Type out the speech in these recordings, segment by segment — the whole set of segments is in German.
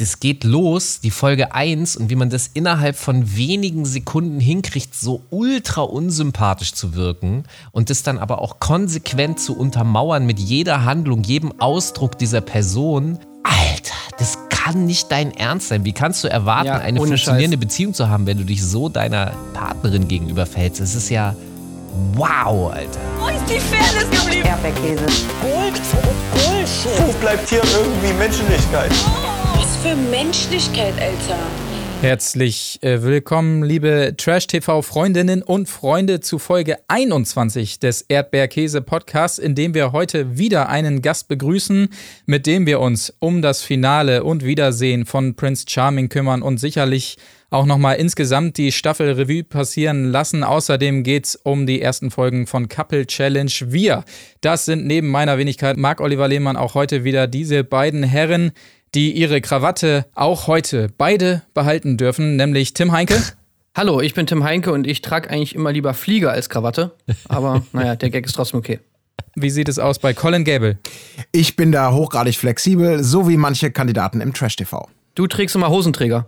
das geht los, die Folge 1 und wie man das innerhalb von wenigen Sekunden hinkriegt, so ultra unsympathisch zu wirken und das dann aber auch konsequent zu untermauern mit jeder Handlung, jedem Ausdruck dieser Person. Alter, das kann nicht dein Ernst sein. Wie kannst du erwarten, Ja, eine funktionierende Scheiß. Beziehung zu haben, wenn du dich so deiner Partnerin gegenüber verhältst? Das ist ja wow, Alter. Wo ist die Fairness geblieben? Erdbeerkäse. Gold, Bullshit. Wo bleibt hier irgendwie Menschlichkeit? Was für Menschlichkeit, Alter. Herzlich äh, willkommen, liebe Trash-TV-Freundinnen und Freunde, zu Folge 21 des Erdbeerkäse-Podcasts, in dem wir heute wieder einen Gast begrüßen, mit dem wir uns um das Finale und Wiedersehen von Prince Charming kümmern und sicherlich auch nochmal insgesamt die Staffel Revue passieren lassen. Außerdem geht's um die ersten Folgen von Couple Challenge. Wir, das sind neben meiner Wenigkeit Marc Oliver Lehmann auch heute wieder diese beiden Herren, die ihre Krawatte auch heute beide behalten dürfen, nämlich Tim Heinke. Hallo, ich bin Tim Heinke und ich trage eigentlich immer lieber Flieger als Krawatte. Aber naja, der Gag ist trotzdem okay. Wie sieht es aus bei Colin Gable? Ich bin da hochgradig flexibel, so wie manche Kandidaten im Trash-TV. Du trägst immer Hosenträger.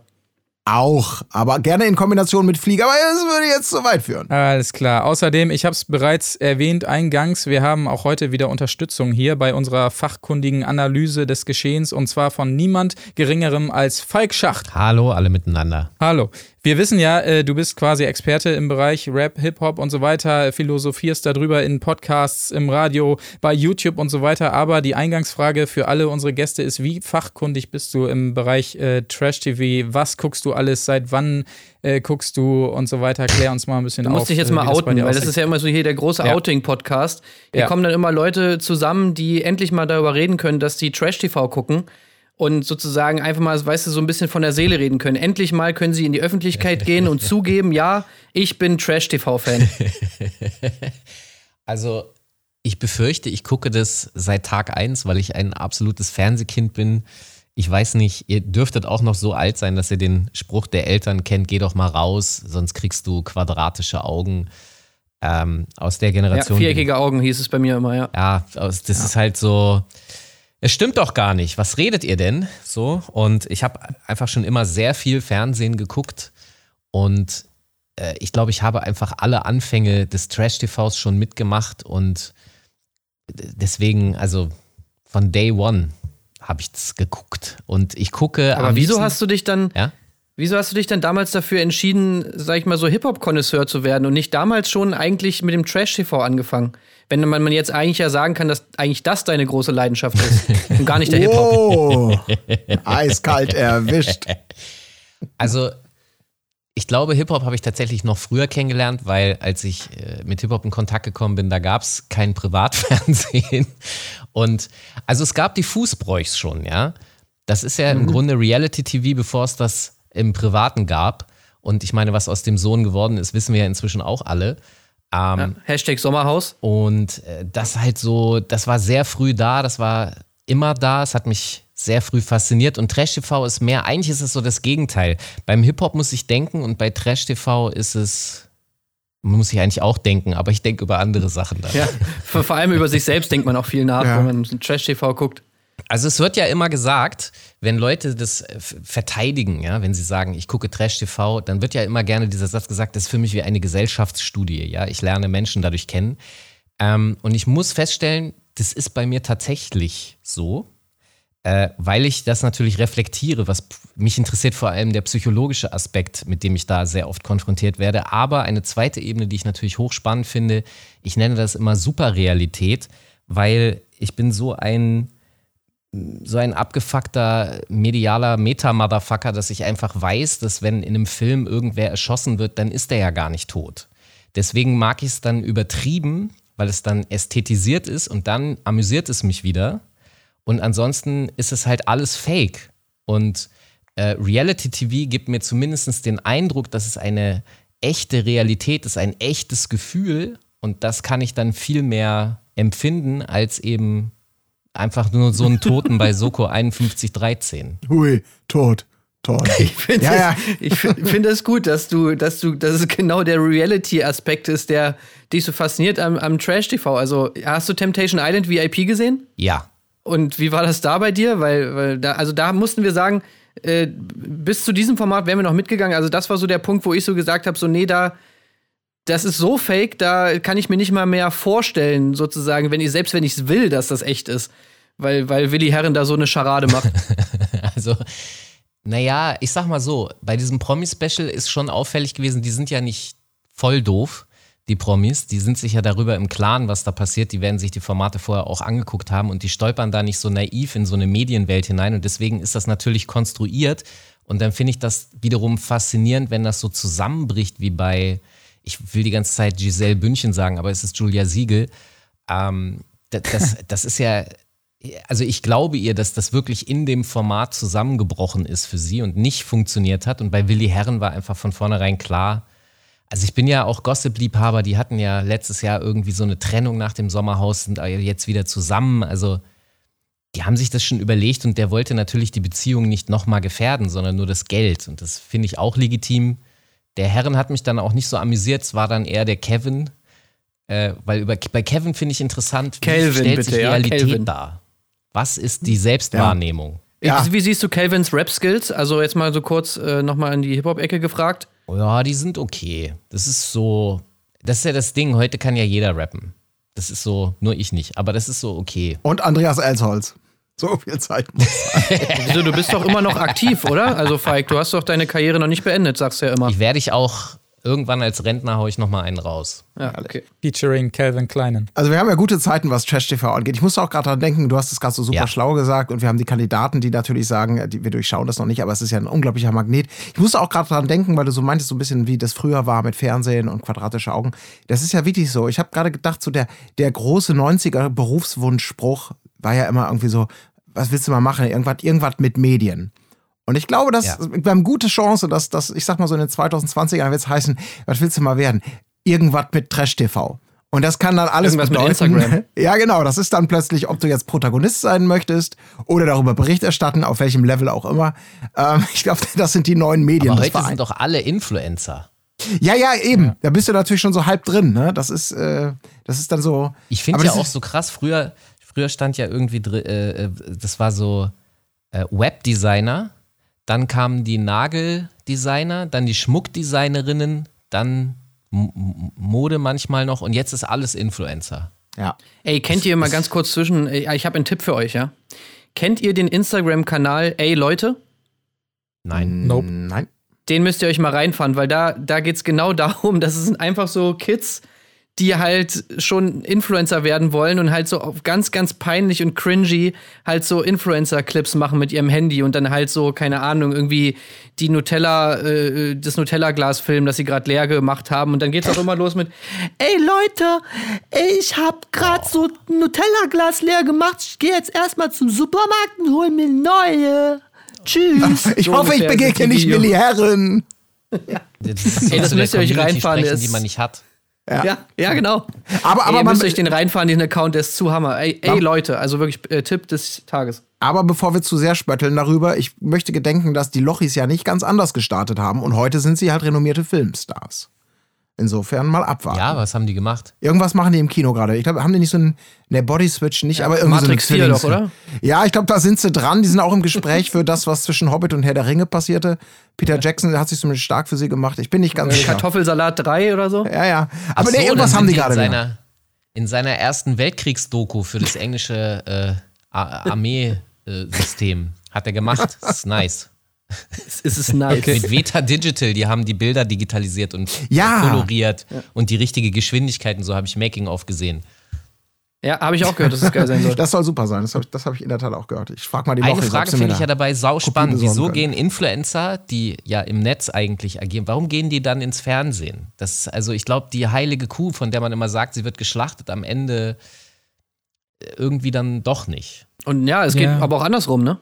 Auch, aber gerne in Kombination mit Flieger, aber das würde jetzt zu weit führen. Alles klar. Außerdem, ich habe es bereits erwähnt eingangs, wir haben auch heute wieder Unterstützung hier bei unserer fachkundigen Analyse des Geschehens und zwar von niemand Geringerem als Falk Schacht. Hallo, alle miteinander. Hallo. Wir wissen ja, äh, du bist quasi Experte im Bereich Rap, Hip-Hop und so weiter, philosophierst darüber in Podcasts, im Radio, bei YouTube und so weiter. Aber die Eingangsfrage für alle unsere Gäste ist, wie fachkundig bist du im Bereich äh, Trash-TV? Was guckst du alles? Seit wann äh, guckst du und so weiter? Klär uns mal ein bisschen Du auf. musst dich jetzt äh, mal outen, weil das ist ja immer so hier der große Ja. Outing-Podcast. Hier Ja. kommen dann immer Leute zusammen, die endlich mal darüber reden können, dass sie Trash-TV gucken und sozusagen einfach mal, weißt du, so ein bisschen von der Seele reden können. Endlich mal können sie in die Öffentlichkeit gehen und zugeben, ja, ich bin Trash-TV-Fan. Also, ich befürchte, ich gucke das seit Tag 1, weil ich ein absolutes Fernsehkind bin. Ich weiß nicht, ihr dürftet auch noch so alt sein, dass ihr den Spruch der Eltern kennt, geh doch mal raus, sonst kriegst du quadratische Augen. Ähm, aus der Ja, Generation. viereckige Augen hieß es bei mir immer, ja. Ja, das ist halt so. Es stimmt doch gar nicht. Was redet ihr denn? So. Und ich habe einfach schon immer sehr viel Fernsehen geguckt. Und äh, ich glaube, ich habe einfach alle Anfänge des Trash-TVs schon mitgemacht. Und deswegen, also von Day One habe ich das geguckt. Und ich gucke. Aber wieso hast du dich dann, Ja? Wieso hast du dich dann damals dafür entschieden, sag ich mal, so Hip-Hop-Konnoisseur zu werden und nicht damals schon eigentlich mit dem Trash-TV angefangen? Wenn man, man jetzt eigentlich ja sagen kann, dass eigentlich das deine große Leidenschaft ist und gar nicht der Hip-Hop. Oh, eiskalt erwischt. Also, ich glaube, Hip-Hop habe ich tatsächlich noch früher kennengelernt, weil als ich äh, mit Hip-Hop in Kontakt gekommen bin, da gab es kein Privatfernsehen. Und also es gab die Fußbräuchs schon, ja. Das ist ja im Grunde Reality-TV, bevor es das im Privaten gab. Und ich meine, was aus dem Sohn geworden ist, wissen wir ja inzwischen auch alle. Ähm, Hashtag Sommerhaus. und äh, das halt so, das war sehr früh da, das war immer da, es hat mich sehr früh fasziniert und Trash TV ist mehr, eigentlich ist es so das Gegenteil. Beim Hip-Hop muss ich denken und bei Trash TV ist es, muss ich eigentlich auch denken, aber ich denke über andere Sachen dann. Ja, vor, allem über sich selbst denkt man auch viel nach, Ja. wenn man Trash-TV guckt. Also es wird ja immer gesagt, wenn Leute das äh, verteidigen, ja, wenn sie sagen, ich gucke Trash TV, dann wird ja immer gerne dieser Satz gesagt, das ist für mich wie eine Gesellschaftsstudie, ja, ich lerne Menschen dadurch kennen. Ähm, und ich muss feststellen, das ist bei mir tatsächlich so, äh, weil ich das natürlich reflektiere, was mich interessiert vor allem der psychologische Aspekt, mit dem ich da sehr oft konfrontiert werde. Aber eine zweite Ebene, die ich natürlich hochspannend finde, ich nenne das immer Superrealität, weil ich bin so ein so ein abgefuckter medialer Meta-Motherfucker, dass ich einfach weiß, dass wenn in einem Film irgendwer erschossen wird, dann ist der ja gar nicht tot. Deswegen mag ich es dann übertrieben, weil es dann ästhetisiert ist und dann amüsiert es mich wieder. Und ansonsten ist es halt alles fake. Und äh, Reality TV gibt mir zumindest den Eindruck, dass es eine echte Realität ist, ein echtes Gefühl. Und das kann ich dann viel mehr empfinden als eben einfach nur so einen Toten bei Soko 5113. Hui, tot, tot. Ich finde Ja, ja. ich find, find es gut, dass du, dass du, dass es genau der Reality-Aspekt ist, der dich so fasziniert am, am Trash-TV. Also hast du Temptation Island VIP gesehen? Ja. Und wie war das da bei dir? Weil, weil da, also da mussten wir sagen, äh, bis zu diesem Format wären wir noch mitgegangen. Also das war so der Punkt, wo ich so gesagt habe, so nee, da das ist so fake, da kann ich mir nicht mal mehr vorstellen, sozusagen, wenn ich selbst wenn ich es will, dass das echt ist, weil weil Willi Herren da so eine Scharade macht. Also, naja, ich sag mal so, bei diesem Promi-Special ist schon auffällig gewesen, die sind ja nicht voll doof, die Promis. Die sind sich ja darüber im Klaren, was da passiert. Die werden sich die Formate vorher auch angeguckt haben und die stolpern da nicht so naiv in so eine Medienwelt hinein. Und deswegen ist das natürlich konstruiert. Und dann finde ich das wiederum faszinierend, wenn das so zusammenbricht wie bei, ich will die ganze Zeit Giselle Bündchen sagen, aber es ist Julia Siegel. Ähm, das, das, das ist ja, also ich glaube ihr, dass das wirklich in dem Format zusammengebrochen ist für sie und nicht funktioniert hat. Und bei Willi Herren war einfach von vornherein klar, also ich bin ja auch Gossip-Liebhaber, die hatten ja letztes Jahr irgendwie so eine Trennung nach dem Sommerhaus, sind jetzt wieder zusammen. Also die haben sich das schon überlegt und der wollte natürlich die Beziehung nicht nochmal gefährden, sondern nur das Geld. Und das finde ich auch legitim. Der Herren hat mich dann auch nicht so amüsiert, es war dann eher der Kevin. Äh, weil über, bei Kevin finde ich interessant, wie Calvin, stellt bitte, sich ja, Realität Calvin. dar? Was ist die Selbstwahrnehmung? Ja. Wie siehst du Calvins Rap-Skills? Also jetzt mal so kurz äh, nochmal in die Hip-Hop-Ecke gefragt. Ja, die sind okay. Das ist so, das ist ja das Ding, heute kann ja jeder rappen. Das ist so, nur ich nicht, aber das ist so okay. Und Andreas Elsholz. So viel Zeit. muss sein. Wieso, du bist doch immer noch aktiv, oder? Also Falk, du hast doch deine Karriere noch nicht beendet, sagst du ja immer. Ich werde ich auch, irgendwann als Rentner hau ich nochmal einen raus. Ja, okay. Featuring Calvin Kleinen. Also wir haben ja gute Zeiten, was Trash TV angeht. Ich musste auch gerade dran denken, du hast es gerade so super Ja. schlau gesagt und wir haben die Kandidaten, die natürlich sagen, die, wir durchschauen das noch nicht, aber es ist ja ein unglaublicher Magnet. Ich musste auch gerade dran denken, weil du so meintest, so ein bisschen wie das früher war mit Fernsehen und quadratische Augen. Das ist ja wirklich so. Ich habe gerade gedacht, so der, der große 90er Berufswunschspruch war ja immer irgendwie so, was willst du mal machen? Irgendwas, irgendwas mit Medien. Und ich glaube, dass Ja. wir haben gute Chance, dass das, ich sag mal so in den 2020ern wird es heißen, was willst du mal werden? Irgendwas mit Trash TV. Und das kann dann alles Irgendwas mit bedeuten. Instagram. Ja, genau. Das ist dann plötzlich, ob du jetzt Protagonist sein möchtest oder darüber Bericht erstatten, auf welchem Level auch immer. Ähm, ich glaube, das sind die neuen Medien. Aber heute Vereins. sind doch alle Influencer. ja, ja, eben. Da bist du natürlich schon so halb drin. Ne? Das ist, äh, das ist dann so. Ich finde ja auch so krass, früher, früher stand ja irgendwie, äh, äh, das war so äh, Webdesigner, dann kamen die Nageldesigner, dann die Schmuckdesignerinnen, dann M Mode manchmal noch und jetzt ist alles Influencer. Ja. Ey, kennt ihr mal ganz kurz zwischen, ey, ich habe einen Tipp für euch, ja? Kennt ihr den Instagram-Kanal Ey Leute? Nein. Nope. Nein. Den müsst ihr euch mal reinfahren, weil da, da geht es genau darum, dass es sind einfach so Kids, die halt schon Influencer werden wollen und halt so auf ganz, ganz peinlich und cringy halt so Influencer-Clips machen mit ihrem Handy und dann halt so, keine Ahnung, irgendwie die Nutella, äh, das Nutella-Glas filmen, das sie gerade leer gemacht haben. Und dann geht's auch immer los mit, ey Leute, ich hab grad so ein Nutella-Glas leer gemacht. Ich gehe jetzt erstmal zum Supermarkt und hol mir neue. Tschüss. Ich So hoffe, ich begegne nicht. Willi Herren. Das, ist Ey, das müsst ihr euch reinfahren, sprechen, das- die man nicht hat. Ja, ja, genau. Aber, aber, ey, ihr man, müsst euch den reinfahren, den Account, der ist zu Hammer. Ey, ey Ja. Leute, also wirklich äh, Tipp des Tages. aber bevor wir zu sehr spötteln darüber, ich möchte gedenken, dass die Lochis ja nicht ganz anders gestartet haben und heute sind sie halt renommierte Filmstars. Insofern mal abwarten. Ja, was haben die gemacht? Irgendwas machen die im Kino gerade. Ich glaube, haben die nicht so ein ne Body Switch nicht, aber irgendwie Matrix so 4 eine doch, oder? Ja, ich glaube, da sind sie dran. Die sind auch im Gespräch für das, was zwischen Hobbit und Herr der Ringe passierte. Peter Jackson hat sich zumindest stark für sie gemacht. Ich bin nicht ganz sicher. Kartoffelsalat 3 oder so? Ja, ja. Aber Ach nee, so, irgendwas haben sind die gerade. in gemacht. seiner, in seiner ersten Weltkriegsdoku für das englische äh, Armeesystem hat er gemacht. Das ist nice. Es ist nice. Mit Veta Digital, die haben die Bilder digitalisiert und Ja. koloriert und die richtige Geschwindigkeit und so habe ich Making-of gesehen. Ja, habe ich auch gehört, dass es geil sein soll. Das soll super sein. Das habe ich, das hab ich in der Tat auch gehört. Ich frage mal die Eine Frage finde ich ja dabei sau spannend. Wieso können. gehen Influencer, die ja im Netz eigentlich agieren, warum gehen die dann ins Fernsehen? Das also ich glaube, die heilige Kuh, von der man immer sagt, sie wird geschlachtet, am Ende äh, irgendwie dann doch nicht. Und ja, es geht Ja. aber auch andersrum, ne?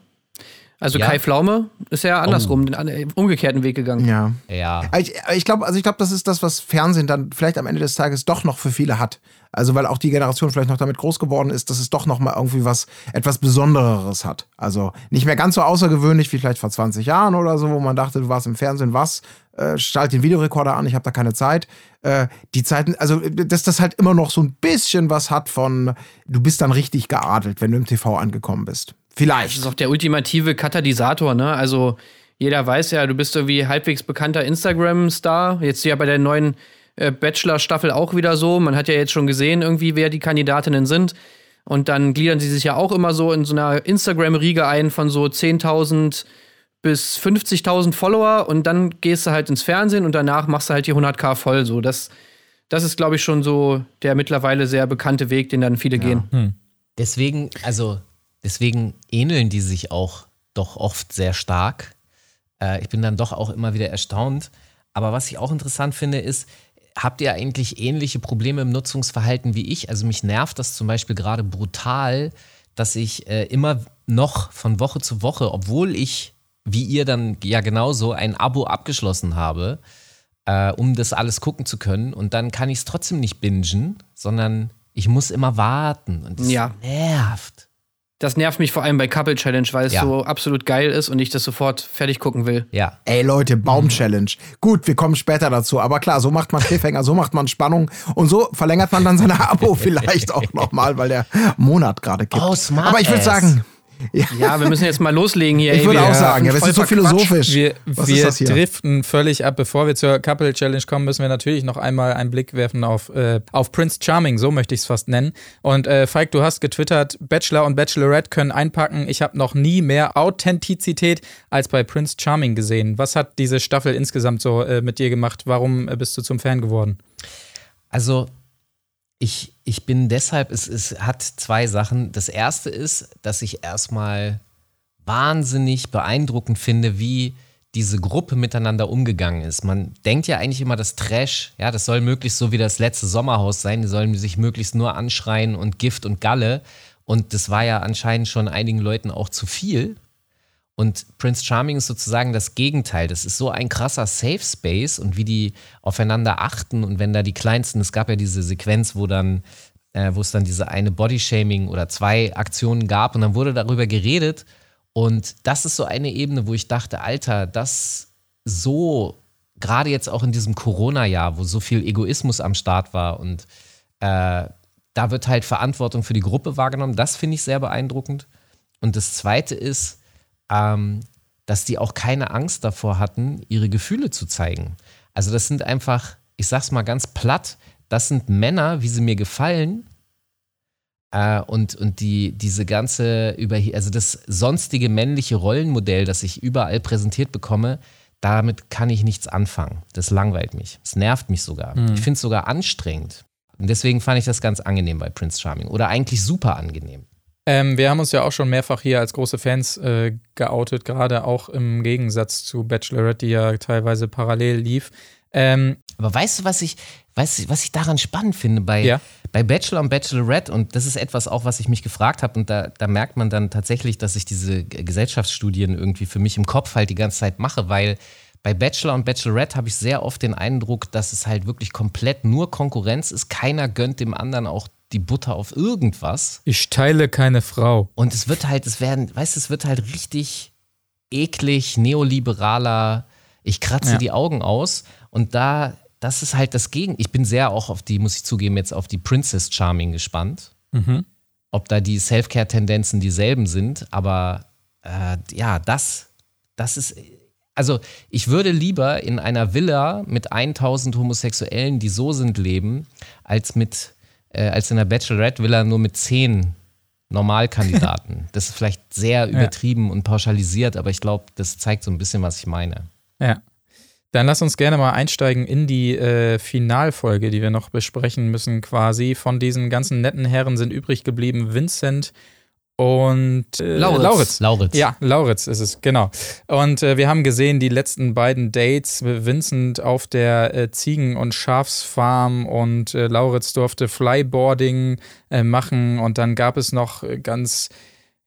Also Ja. Kai Pflaume ist ja andersrum, den an- äh, umgekehrten Weg gegangen. Ja. Ja. Ich, ich glaube, also ich glaube, das ist das, was Fernsehen dann vielleicht am Ende des Tages doch noch für viele hat. Also weil auch die Generation vielleicht noch damit groß geworden ist, dass es doch noch mal irgendwie was etwas Besondereres hat. Also nicht mehr ganz so außergewöhnlich wie vielleicht vor 20 Jahren oder so, wo man dachte, du warst im Fernsehen, was? Äh, schalt den Videorekorder an, ich habe da keine Zeit. Äh, die Zeiten, also dass das halt immer noch so ein bisschen was hat von, du bist dann richtig geadelt, wenn du im TV angekommen bist. Das Vielleicht. ist auch der ultimative Katalysator, ne? Also jeder weiß ja, du bist irgendwie halbwegs bekannter Instagram-Star. Jetzt ja bei der neuen äh, Bachelor-Staffel auch wieder so. Man hat ja jetzt schon gesehen, irgendwie, wer die Kandidatinnen sind. Und dann gliedern sie sich ja auch immer so in so einer Instagram-Riege ein von so 10.000 bis 50.000 Follower. Und dann gehst du halt ins Fernsehen und danach machst du halt die 100k voll. So, das, das ist, glaube ich, schon so der mittlerweile sehr bekannte Weg, den dann viele gehen. Deswegen, also, deswegen ähneln die sich auch doch oft sehr stark. Äh, ich bin dann doch auch immer wieder erstaunt. Aber was ich auch interessant finde, ist, habt ihr eigentlich ähnliche Probleme im Nutzungsverhalten wie ich? Also mich nervt das zum Beispiel gerade brutal, dass ich äh, immer noch von Woche zu Woche, obwohl ich, wie ihr dann ja genauso, ein Abo abgeschlossen habe, äh, um das alles gucken zu können. Und dann kann ich es trotzdem nicht bingen, sondern ich muss immer warten. Und das Ja. nervt. Das nervt mich vor allem bei Couple Challenge, weil es Ja. so absolut geil ist und ich das sofort fertig gucken will. Ja. Ey Leute, Baum-Challenge. Gut, wir kommen später dazu, aber klar, so macht man Cliffhanger, so macht man Spannung und so verlängert man dann seine Abo vielleicht auch nochmal, weil der Monat gerade kippt. Oh, smart aber ich würde sagen, Ja, wir müssen jetzt mal loslegen hier. ich ey, würde auch sagen, ja, wir voll sind so philosophisch. Wir, Was ist wir driften völlig ab. Bevor wir zur Couple Challenge kommen, müssen wir natürlich noch einmal einen Blick werfen auf, äh, auf Prince Charming, so möchte ich es fast nennen. Und äh, Falk, du hast getwittert, Bachelor und Bachelorette können einpacken. Ich habe noch nie mehr Authentizität als bei Prince Charming gesehen. Was hat diese Staffel insgesamt so äh, mit dir gemacht? Warum äh, bist du zum Fan geworden? Also, ich, ich bin deshalb, es, es hat zwei Sachen. Das erste ist, dass ich erstmal wahnsinnig beeindruckend finde, wie diese Gruppe miteinander umgegangen ist. Man denkt ja eigentlich immer, das Trash, ja, das soll möglichst so wie das letzte Sommerhaus sein, die sollen sich möglichst nur anschreien und Gift und Galle. Und das war ja anscheinend schon einigen Leuten auch zu viel. Und Prince Charming ist sozusagen das Gegenteil. Das ist so ein krasser Safe Space und wie die aufeinander achten und wenn da die kleinsten, es gab ja diese Sequenz, wo dann, äh, wo es dann diese eine Bodyshaming oder zwei Aktionen gab und dann wurde darüber geredet und das ist so eine Ebene, wo ich dachte, Alter, das so, gerade jetzt auch in diesem Corona-Jahr, wo so viel Egoismus am Start war und äh, da wird halt Verantwortung für die Gruppe wahrgenommen. Das finde ich sehr beeindruckend. Und das Zweite ist, ähm, dass die auch keine Angst davor hatten, ihre Gefühle zu zeigen. Also das sind einfach, ich sag's mal ganz platt, das sind Männer, wie sie mir gefallen. Äh, und und die, diese ganze, über, also das sonstige männliche Rollenmodell, das ich überall präsentiert bekomme, damit kann ich nichts anfangen. Das langweilt mich. Es nervt mich sogar. Ich finde es sogar anstrengend. Und deswegen fand ich das ganz angenehm bei Prince Charming. Oder eigentlich super angenehm. Ähm, wir haben uns ja auch schon mehrfach hier als große Fans äh, geoutet, gerade auch im Gegensatz zu Bachelorette, die ja teilweise parallel lief. Ähm, Aber weißt du, was ich, weißt du, was ich daran spannend finde bei, Ja. bei Bachelor und Bachelorette? Und das ist etwas auch, was ich mich gefragt habe. Und da, da merkt man dann tatsächlich, dass ich diese Gesellschaftsstudien irgendwie für mich im Kopf halt die ganze Zeit mache, weil bei Bachelor und Bachelorette habe ich sehr oft den Eindruck, dass es halt wirklich komplett nur Konkurrenz ist. Keiner gönnt dem anderen auch die Butter auf irgendwas. ich teile keine Frau. Und es wird halt, es werden, weißt du, es wird halt richtig eklig, neoliberaler, ich kratze Ja. die Augen aus. Und da, das ist halt das Gegen. Ich bin sehr auch auf die, muss ich zugeben, jetzt auf die Princess Charming gespannt. Mhm. Ob da die Self-Care-Tendenzen dieselben sind, aber äh, ja, das, das ist. Also, ich würde lieber in einer Villa mit 1000 Homosexuellen, die so sind, leben, als mit, äh, als in einer Bachelorette-Villa nur mit 10 Normalkandidaten. das ist vielleicht sehr übertrieben und pauschalisiert, aber ich glaube, das zeigt so ein bisschen, was ich meine. Ja. Dann lass uns gerne mal einsteigen in die äh, Finalfolge, die wir noch besprechen müssen, quasi. Von diesen ganzen netten Herren sind übrig geblieben Vincent und äh, Lauritz. Lauritz. Lauritz. Ja, Lauritz ist es, genau. Und äh, wir haben gesehen, die letzten beiden Dates, Vincent auf der äh, Ziegen- und Schafsfarm und äh, Lauritz durfte Flyboarding äh, machen und dann gab es noch äh, ganz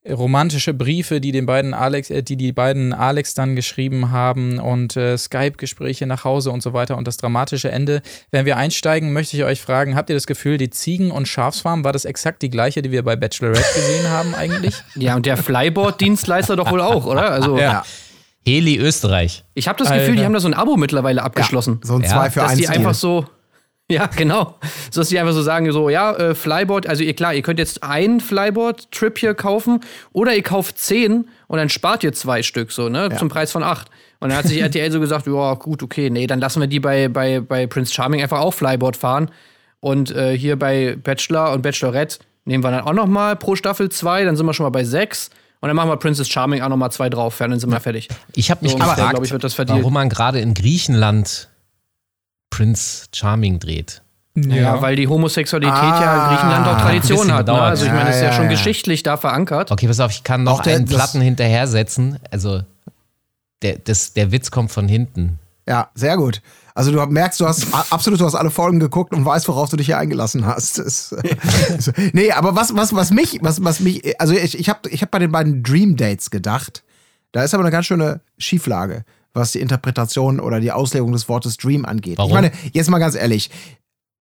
romantische Briefe, die den beiden Alex, äh, die die beiden Alex dann geschrieben haben und äh, Skype-Gespräche nach Hause und so weiter und das dramatische Ende. Wenn wir einsteigen, möchte ich euch fragen, habt ihr das Gefühl, die Ziegen- und Schafsfarm war das exakt die gleiche, die wir bei Bachelorette gesehen haben eigentlich? Ja, und der Flyboard-Dienstleister doch wohl auch, oder? Also, Ja. Heli Österreich. ich habe das Gefühl, die haben da so ein Abo mittlerweile abgeschlossen. So ein Ja, 2 für dass 1 die einfach so. Ja, genau. So dass sie einfach so sagen, so, ja, äh, Flyboard, also ihr klar, ihr könnt jetzt einen Flyboard-Trip hier kaufen oder ihr kauft zehn und dann spart ihr zwei Stück, so, ne? Zum Preis von acht. Und dann hat sich RTL so gesagt, ja, gut, okay, nee, dann lassen wir die bei, bei, bei Prince Charming einfach auch Flyboard fahren. Und äh, hier bei Bachelor und Bachelorette nehmen wir dann auch noch mal pro Staffel zwei, dann sind wir schon mal bei sechs. Und dann machen wir Princess Charming auch noch mal zwei drauf, dann sind wir fertig. Ich habe mich So gefragt, ich, wird das verdient. warum man gerade in Griechenland Prince Charming dreht. Ja, weil die Homosexualität ja in Griechenland auch Tradition hat. Ne? Also ich meine, das ist ja, Ja, ja, schon ja. geschichtlich da verankert. Okay, pass auf, ich kann noch der- einen Platten hinterher setzen. Also der, das, der Witz kommt von hinten. Ja, sehr gut. Also du merkst, du hast absolut, du hast alle Folgen geguckt und weißt, worauf du dich hier eingelassen hast. Das, äh, nee, aber was, was, was mich, was, was mich, also ich, ich habe ich hab bei den beiden Dream Dates gedacht. Da ist aber eine ganz schöne Schieflage, was die Interpretation oder die Auslegung des Wortes Dream angeht. Warum? Ich meine, jetzt mal ganz ehrlich.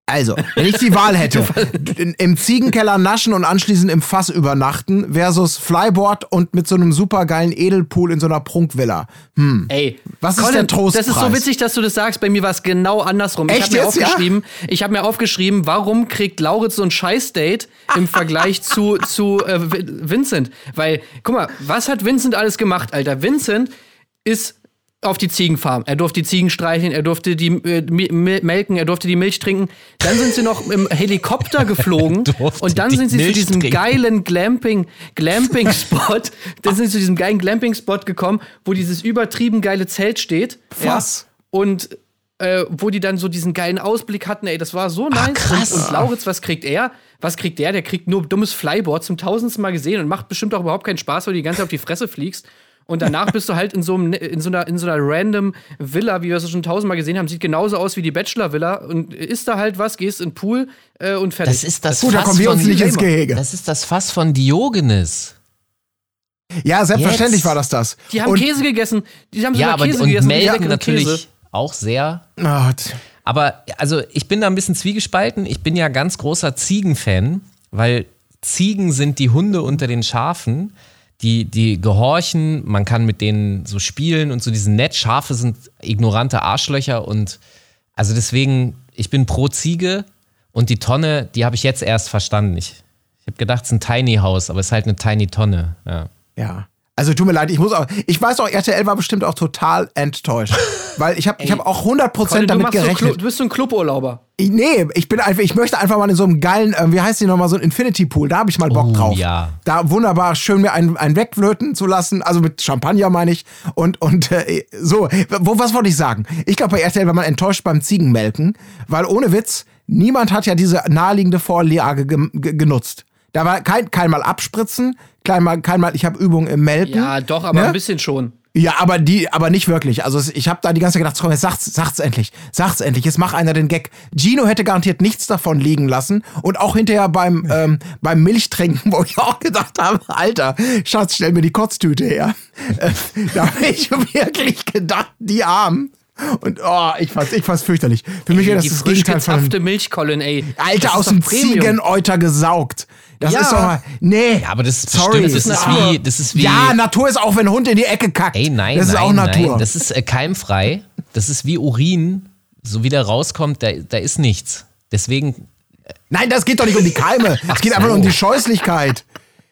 Also, wenn ich die Wahl hätte, im Ziegenkeller naschen und anschließend im Fass übernachten versus Flyboard und mit so einem supergeilen Edelpool in so einer Prunkvilla. Hm. Ey, Was ist Colin, der Trostpreis? Das ist so witzig, dass du das sagst. Bei mir war es genau andersrum. ich Echt habe mir jetzt, ja? aufgeschrieben, ich habe mir aufgeschrieben, warum kriegt Lauritz so ein Scheiß-Date im Vergleich zu, zu äh, Vi- Vincent? Weil, guck mal, was hat Vincent alles gemacht, Alter? Vincent ist auf die Ziegenfarm. Er durfte die Ziegen streicheln, er durfte die äh, melken, er durfte die Milch trinken. Dann sind sie noch im Helikopter geflogen und dann sind sie zu Milch diesem trinken. geilen Glamping, Glamping-Spot. dann sind sie zu diesem geilen Glamping-Spot gekommen, wo dieses übertrieben geile Zelt steht. Was? Ja, und äh, wo die dann so diesen geilen Ausblick hatten, ey, das war so nice. krass. Und, und Lauritz, was kriegt er? Was kriegt der? Der kriegt nur dummes Flyboard zum tausendsten Mal gesehen und macht bestimmt auch überhaupt keinen Spaß, weil du die ganze Zeit auf die Fresse fliegst. Und danach bist du halt in so, einem, in, so einer, in so einer random Villa, wie wir es schon tausendmal gesehen haben. Sieht genauso aus wie die Bachelor-Villa. Und isst da halt was, gehst in den Pool äh, und fertig. Das ist das Gut, Fass kommen wir von uns nicht ins Gehege. Das ist das Fass von Diogenes. Ja, selbstverständlich Jetzt. war das das. die haben und, Käse gegessen. Die haben Ja, sogar aber Käse und gegessen. melken natürlich Käse. auch sehr. Oh, Aber also ich bin da ein bisschen zwiegespalten. Ich bin ja ganz großer Ziegenfan, weil Ziegen sind die Hunde unter den Schafen. Die, die gehorchen, man kann mit denen so spielen und so, die sind nett. Schafe sind ignorante Arschlöcher und also deswegen, ich bin pro Ziege und die Tonne, die habe ich jetzt erst verstanden. Ich, ich habe gedacht, es ist ein Tiny House, aber es ist halt eine Tiny Tonne. Ja. ja. Also tut mir leid, ich muss auch. Ich weiß auch, RTL war bestimmt auch total enttäuscht. weil ich habe ich hab auch 100% Colin, du, damit so Clu- gerechnet. du bist so ein Cluburlauber. Ich, nee, ich bin einfach, ich möchte einfach mal in so einem geilen, ähm, wie heißt die nochmal, so ein Infinity Pool, da habe ich mal Bock Oh, drauf. ja. Da wunderbar schön mir einen, einen wegflöten zu lassen, also mit Champagner meine ich. Und, und äh, so, wo, was wollte ich sagen? Ich glaube, bei RTL war man enttäuscht beim Ziegenmelken, weil ohne Witz, niemand hat ja diese naheliegende Vorlage ge ge genutzt. Da war kein, kein Mal abspritzen, kein Mal, kein Mal, ich habe Übung im Melken. Ja, doch, aber Ne? ein bisschen schon. Ja, aber die, aber nicht wirklich. Also ich habe da die ganze Zeit gedacht, komm, jetzt sagt's, sagt's endlich, sagt's endlich. Jetzt mach einer den Gag. Gino hätte garantiert nichts davon liegen lassen und auch hinterher beim ähm, beim Milchtrinken, wo ich auch gedacht habe, Alter, Schatz, stell mir die Kotztüte her. Äh, da habe ich wirklich gedacht, die Armen. Und oh, ich fand's, ich fand's fürchterlich. Für mich wäre das die das Gegenteil von gezapfte Milch, Colin, ey. Alter aus dem Premium. Ziegeneuter gesaugt. Das Ja. ist doch mal, nee. Ja, aber das ist Sorry. bestimmt, das Das ist, wie, das ist wie. ja, Natur ist auch, wenn ein Hund in die Ecke kackt. Ey, nein, das ist nein, auch Natur. nein. Das ist äh, keimfrei. Das ist wie Urin. So wie der rauskommt, da, da ist nichts. Deswegen, Nein, das geht doch nicht um die Keime. Es geht einfach nur um die Scheußlichkeit.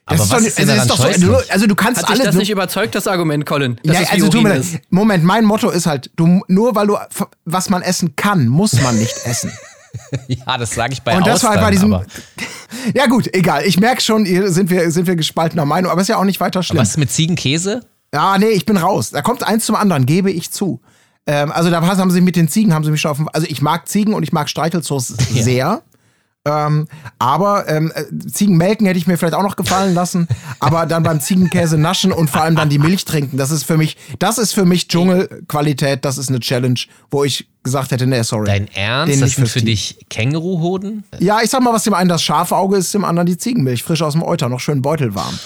Das Aber ist was doch, ist denn also, daran ist doch so, also du kannst Hat dich alles. das du- nicht überzeugt, das Argument, Colin? Ja, also tut Urin mir? Moment, mein Motto ist halt, du, nur weil du was man essen kann, muss man nicht essen. ja, das sage ich bei Und das war Austern, bei diesem. aber, Ja, gut, egal. Ich merke schon, hier sind wir, sind wir gespaltener Meinung, aber ist ja auch nicht weiter schlimm. was ist mit Ziegenkäse? Ja, nee, ich bin raus. Da kommt eins zum anderen, gebe ich zu. Ähm, also da haben sie mit den Ziegen, haben sie mich schon auf dem, Also ich mag Ziegen und ich mag Streichelzoos sehr. Ähm, aber ähm, äh, Ziegenmelken hätte ich mir vielleicht auch noch gefallen lassen. Aber dann beim Ziegenkäse naschen und vor allem dann die Milch trinken, das ist für mich, das ist für mich Dschungelqualität, das ist eine Challenge, wo ich gesagt hätte, nee, sorry. Dein Den Ernst? Das nicht sind für Team. dich Känguruhoden? Ja, ich sag mal, was dem einen das Schafauge ist, dem anderen die Ziegenmilch, frisch aus dem Euter, noch schön beutelwarm.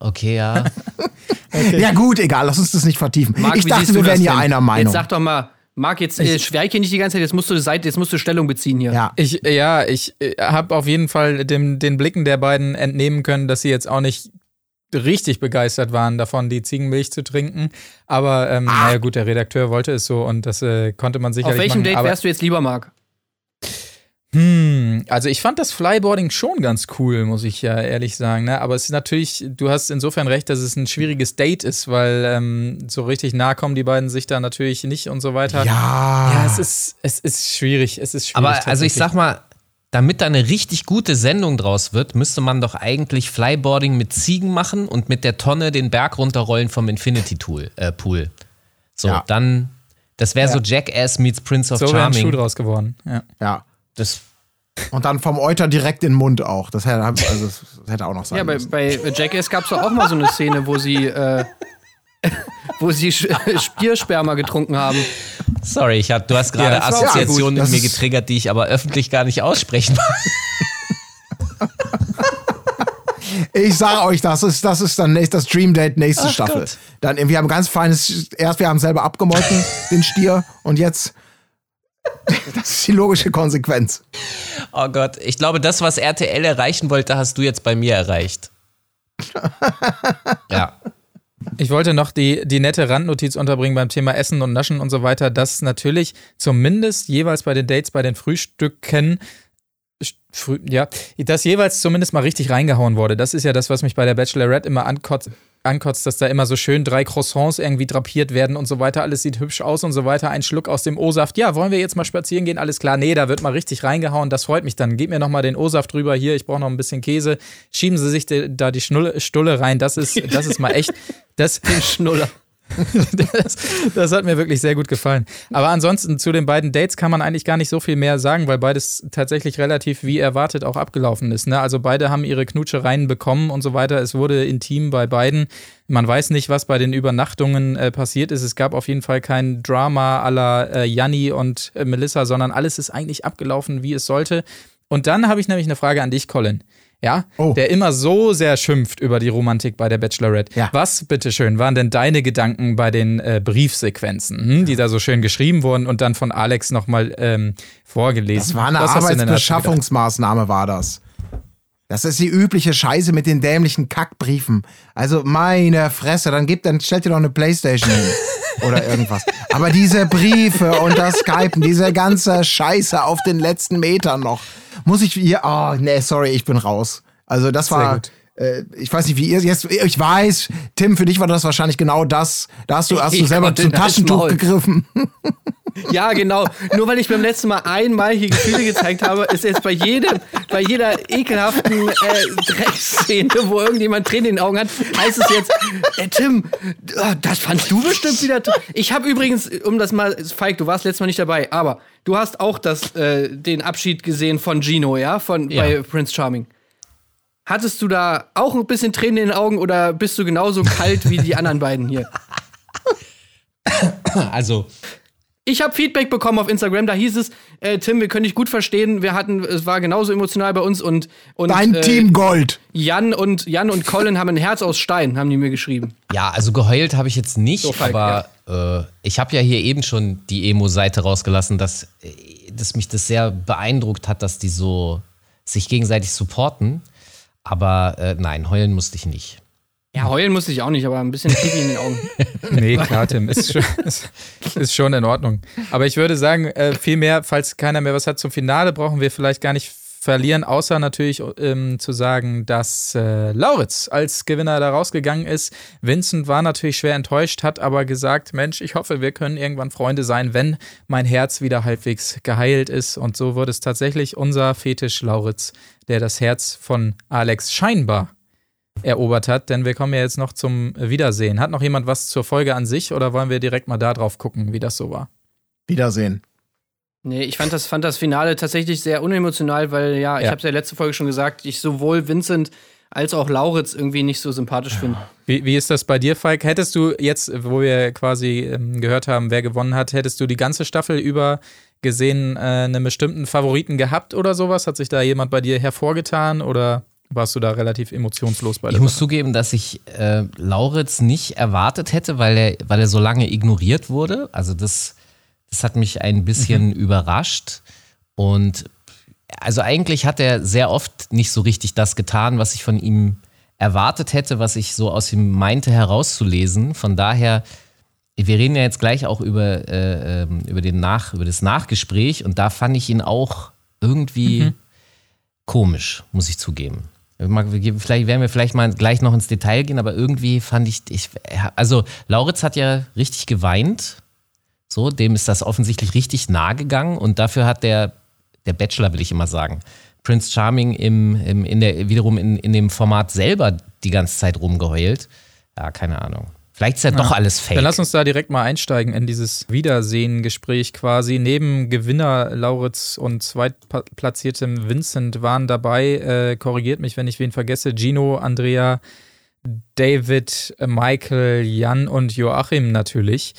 Okay, ja. Ja gut, egal, lass uns das nicht vertiefen. Marc, ich dachte, wir das wären ja einer Meinung. Jetzt sag doch mal, Marc, jetzt äh, schweig hier nicht die ganze Zeit, jetzt musst du Seite, jetzt musst du Stellung beziehen hier. ja. Ich, ja, ich habe auf jeden Fall dem, den Blicken der beiden entnehmen können, dass sie jetzt auch nicht richtig begeistert waren davon, die Ziegenmilch zu trinken. Aber ähm, naja, gut, der Redakteur wollte es so und das äh, konnte man sicherlich Auf welchem machen. Date wärst du jetzt lieber, Marc? Also ich fand das Flyboarding schon ganz cool, muss ich ja ehrlich sagen. Ne? Aber es ist natürlich, du hast insofern recht, dass es ein schwieriges Date ist, weil ähm, so richtig nah kommen die beiden sich da natürlich nicht und so weiter. Ja. Ja, es ist, es ist schwierig. Es ist schwierig. Aber also ich sag mal, damit da eine richtig gute Sendung draus wird, müsste man doch eigentlich Flyboarding mit Ziegen machen und mit der Tonne den Berg runterrollen vom Infinity Tool, äh, Pool. So, Ja. dann, das wäre so Jackass meets Prince of so wäre ein Schuh Charming. draus geworden. Ja. Ja. Das, Und dann vom Euter direkt in den Mund auch. Das hätte, also, das hätte auch noch sein Ja, bei, müssen. bei Jackass gab es auch mal so eine Szene, wo sie, äh, wo sie Spiersperma getrunken haben. sorry, ich hab, du hast gerade Ja, Assoziationen in mir getriggert, die ich aber öffentlich gar nicht aussprechen mag. Ich sage euch, das ist, das ist dann nächst, das Dream Date nächste Ach Staffel. Gott. Dann, wir haben ganz feines, erst wir haben selber abgemolken, den Stier, und jetzt, das ist die logische Konsequenz. Oh Gott, ich glaube, das, was RTL erreichen wollte, hast du jetzt bei mir erreicht. ja. Ich wollte noch die, die nette Randnotiz unterbringen beim Thema Essen und Naschen und so weiter, dass natürlich zumindest jeweils bei den Dates, bei den Frühstücken, früh, ja, dass jeweils zumindest mal richtig reingehauen wurde. Das ist ja das, was mich bei der Bachelorette immer ankotzt, ankotzt, dass da immer so schön drei Croissants irgendwie drapiert werden und so weiter. Alles sieht hübsch aus und so weiter. Ein Schluck aus dem O-Saft. Ja, wollen wir jetzt mal spazieren gehen? Alles klar. Nee, da wird mal richtig reingehauen. Das freut mich dann. Gebt mir noch mal den O-Saft drüber. Hier, ich brauche noch ein bisschen Käse. Schieben Sie sich da die Schnulle, Stulle rein. Das ist, das ist mal echt. Das, Schnuller. Das, das hat mir wirklich sehr gut gefallen. Aber ansonsten zu den beiden Dates kann man eigentlich gar nicht so viel mehr sagen, weil beides tatsächlich relativ wie erwartet auch abgelaufen ist. Ne? Also beide haben ihre Knutschereien bekommen und so weiter. Es wurde intim bei beiden. Man weiß nicht, was bei den Übernachtungen äh, passiert ist. Es gab auf jeden Fall kein Drama la äh, Janni und äh, Melissa, sondern alles ist eigentlich abgelaufen, wie es sollte. Und dann habe ich nämlich eine Frage an dich, Colin. Ja, Oh. der immer so sehr schimpft über die Romantik bei der Bachelorette. Ja. Was, bitteschön, waren denn deine Gedanken bei den äh, Briefsequenzen, hm, die da so schön geschrieben wurden und dann von Alex nochmal ähm, vorgelesen? Das war eine Was? Arbeitsbeschaffungsmaßnahme, war das. Das ist die übliche Scheiße mit den dämlichen Kackbriefen. Also meine Fresse, dann gibt, dann stellt ihr doch eine Playstation hin. Oder irgendwas. Aber diese Briefe und das Skypen, diese ganze Scheiße auf den letzten Metern noch. Muss ich hier. Oh, nee, sorry, ich bin raus. Also, das Sehr war. gut. Äh, ich weiß nicht, wie ihr jetzt. Ich weiß, Tim, für dich war das wahrscheinlich genau das. Da hast du, hast du selber zum Taschentuch gegriffen. Ja, genau. Nur weil ich beim letzten Mal einmal hier Gefühle gezeigt habe, ist jetzt bei jedem, bei jeder ekelhaften äh, Dreckszene, wo irgendjemand Tränen in den Augen hat, heißt es jetzt, äh, Tim, äh, das fandst du bestimmt wieder. toll. Ich habe übrigens, um das mal, Falk, du warst letztes Mal nicht dabei, aber du hast auch das, äh, den Abschied gesehen von Gino, ja, von Ja. bei Prince Charming. Hattest du da auch ein bisschen Tränen in den Augen oder bist du genauso kalt wie die anderen beiden hier? Also, Ich habe Feedback bekommen auf Instagram, da hieß es, äh, Tim, wir können dich gut verstehen, wir hatten, es war genauso emotional bei uns und, und Dein äh, Team Gold. Jan und Jan und Colin haben ein Herz aus Stein, haben die mir geschrieben. ja, also geheult habe ich jetzt nicht, So, Falk, aber äh, ich habe ja hier eben schon die Emo-Seite rausgelassen, dass, äh, dass mich das sehr beeindruckt hat, dass die so sich gegenseitig supporten. Aber äh, nein, heulen musste ich nicht. Ja, heulen musste ich auch nicht, aber ein bisschen Pipi in den Augen. Nee, klar, Tim, ist schon, ist, ist schon in Ordnung. Aber ich würde sagen, äh, viel mehr, falls keiner mehr was hat zum Finale, brauchen wir vielleicht gar nicht verlieren, außer natürlich ähm, zu sagen, dass äh, Lauritz als Gewinner da rausgegangen ist. Vincent war natürlich schwer enttäuscht, hat aber gesagt, Mensch, ich hoffe, wir können irgendwann Freunde sein, wenn mein Herz wieder halbwegs geheilt ist. Und so wird es tatsächlich unser Fetisch Lauritz, der das Herz von Alex scheinbar erobert hat, denn wir kommen ja jetzt noch zum Wiedersehen. Hat noch jemand was zur Folge an sich oder wollen wir direkt mal da drauf gucken, wie das so war? Wiedersehen. Nee, ich fand das, fand das Finale tatsächlich sehr unemotional, weil ja, ich Ja. habe es ja letzte Folge schon gesagt, ich sowohl Vincent als auch Lauritz irgendwie nicht so sympathisch finde. Wie, wie ist das bei dir, Falk? Hättest du jetzt, wo wir quasi ähm, gehört haben, wer gewonnen hat, hättest du die ganze Staffel über gesehen äh, einen bestimmten Favoriten gehabt oder sowas? Hat sich da jemand bei dir hervorgetan oder warst du da relativ emotionslos bei der Ich muss Sache? zugeben, dass ich äh, Lauritz nicht erwartet hätte, weil er, weil er so lange ignoriert wurde. Also das, das hat mich ein bisschen überrascht. Und also eigentlich hat er sehr oft nicht so richtig das getan, was ich von ihm erwartet hätte, was ich so aus ihm meinte herauszulesen. Von daher, wir reden ja jetzt gleich auch über, äh, ähm, über, den Nach, über das Nachgespräch und da fand ich ihn auch irgendwie Mhm. komisch, muss ich zugeben. Vielleicht werden wir vielleicht mal gleich noch ins Detail gehen, aber irgendwie fand ich, ich also Lauritz hat ja richtig geweint. So, dem ist das offensichtlich richtig nahe gegangen und dafür hat der, der Bachelor, will ich immer sagen, Prince Charming im, im, in der, wiederum in, in dem Format selber die ganze Zeit rumgeheult. Ja, keine Ahnung. Vielleicht ist ja, doch alles fake. Dann lass uns da direkt mal einsteigen in dieses Wiedersehen-Gespräch quasi. Neben Gewinner Lauritz und zweitplatziertem Vincent waren dabei, äh, korrigiert mich, wenn ich wen vergesse, Gino, Andrea, David, Michael, Jan und Joachim natürlich.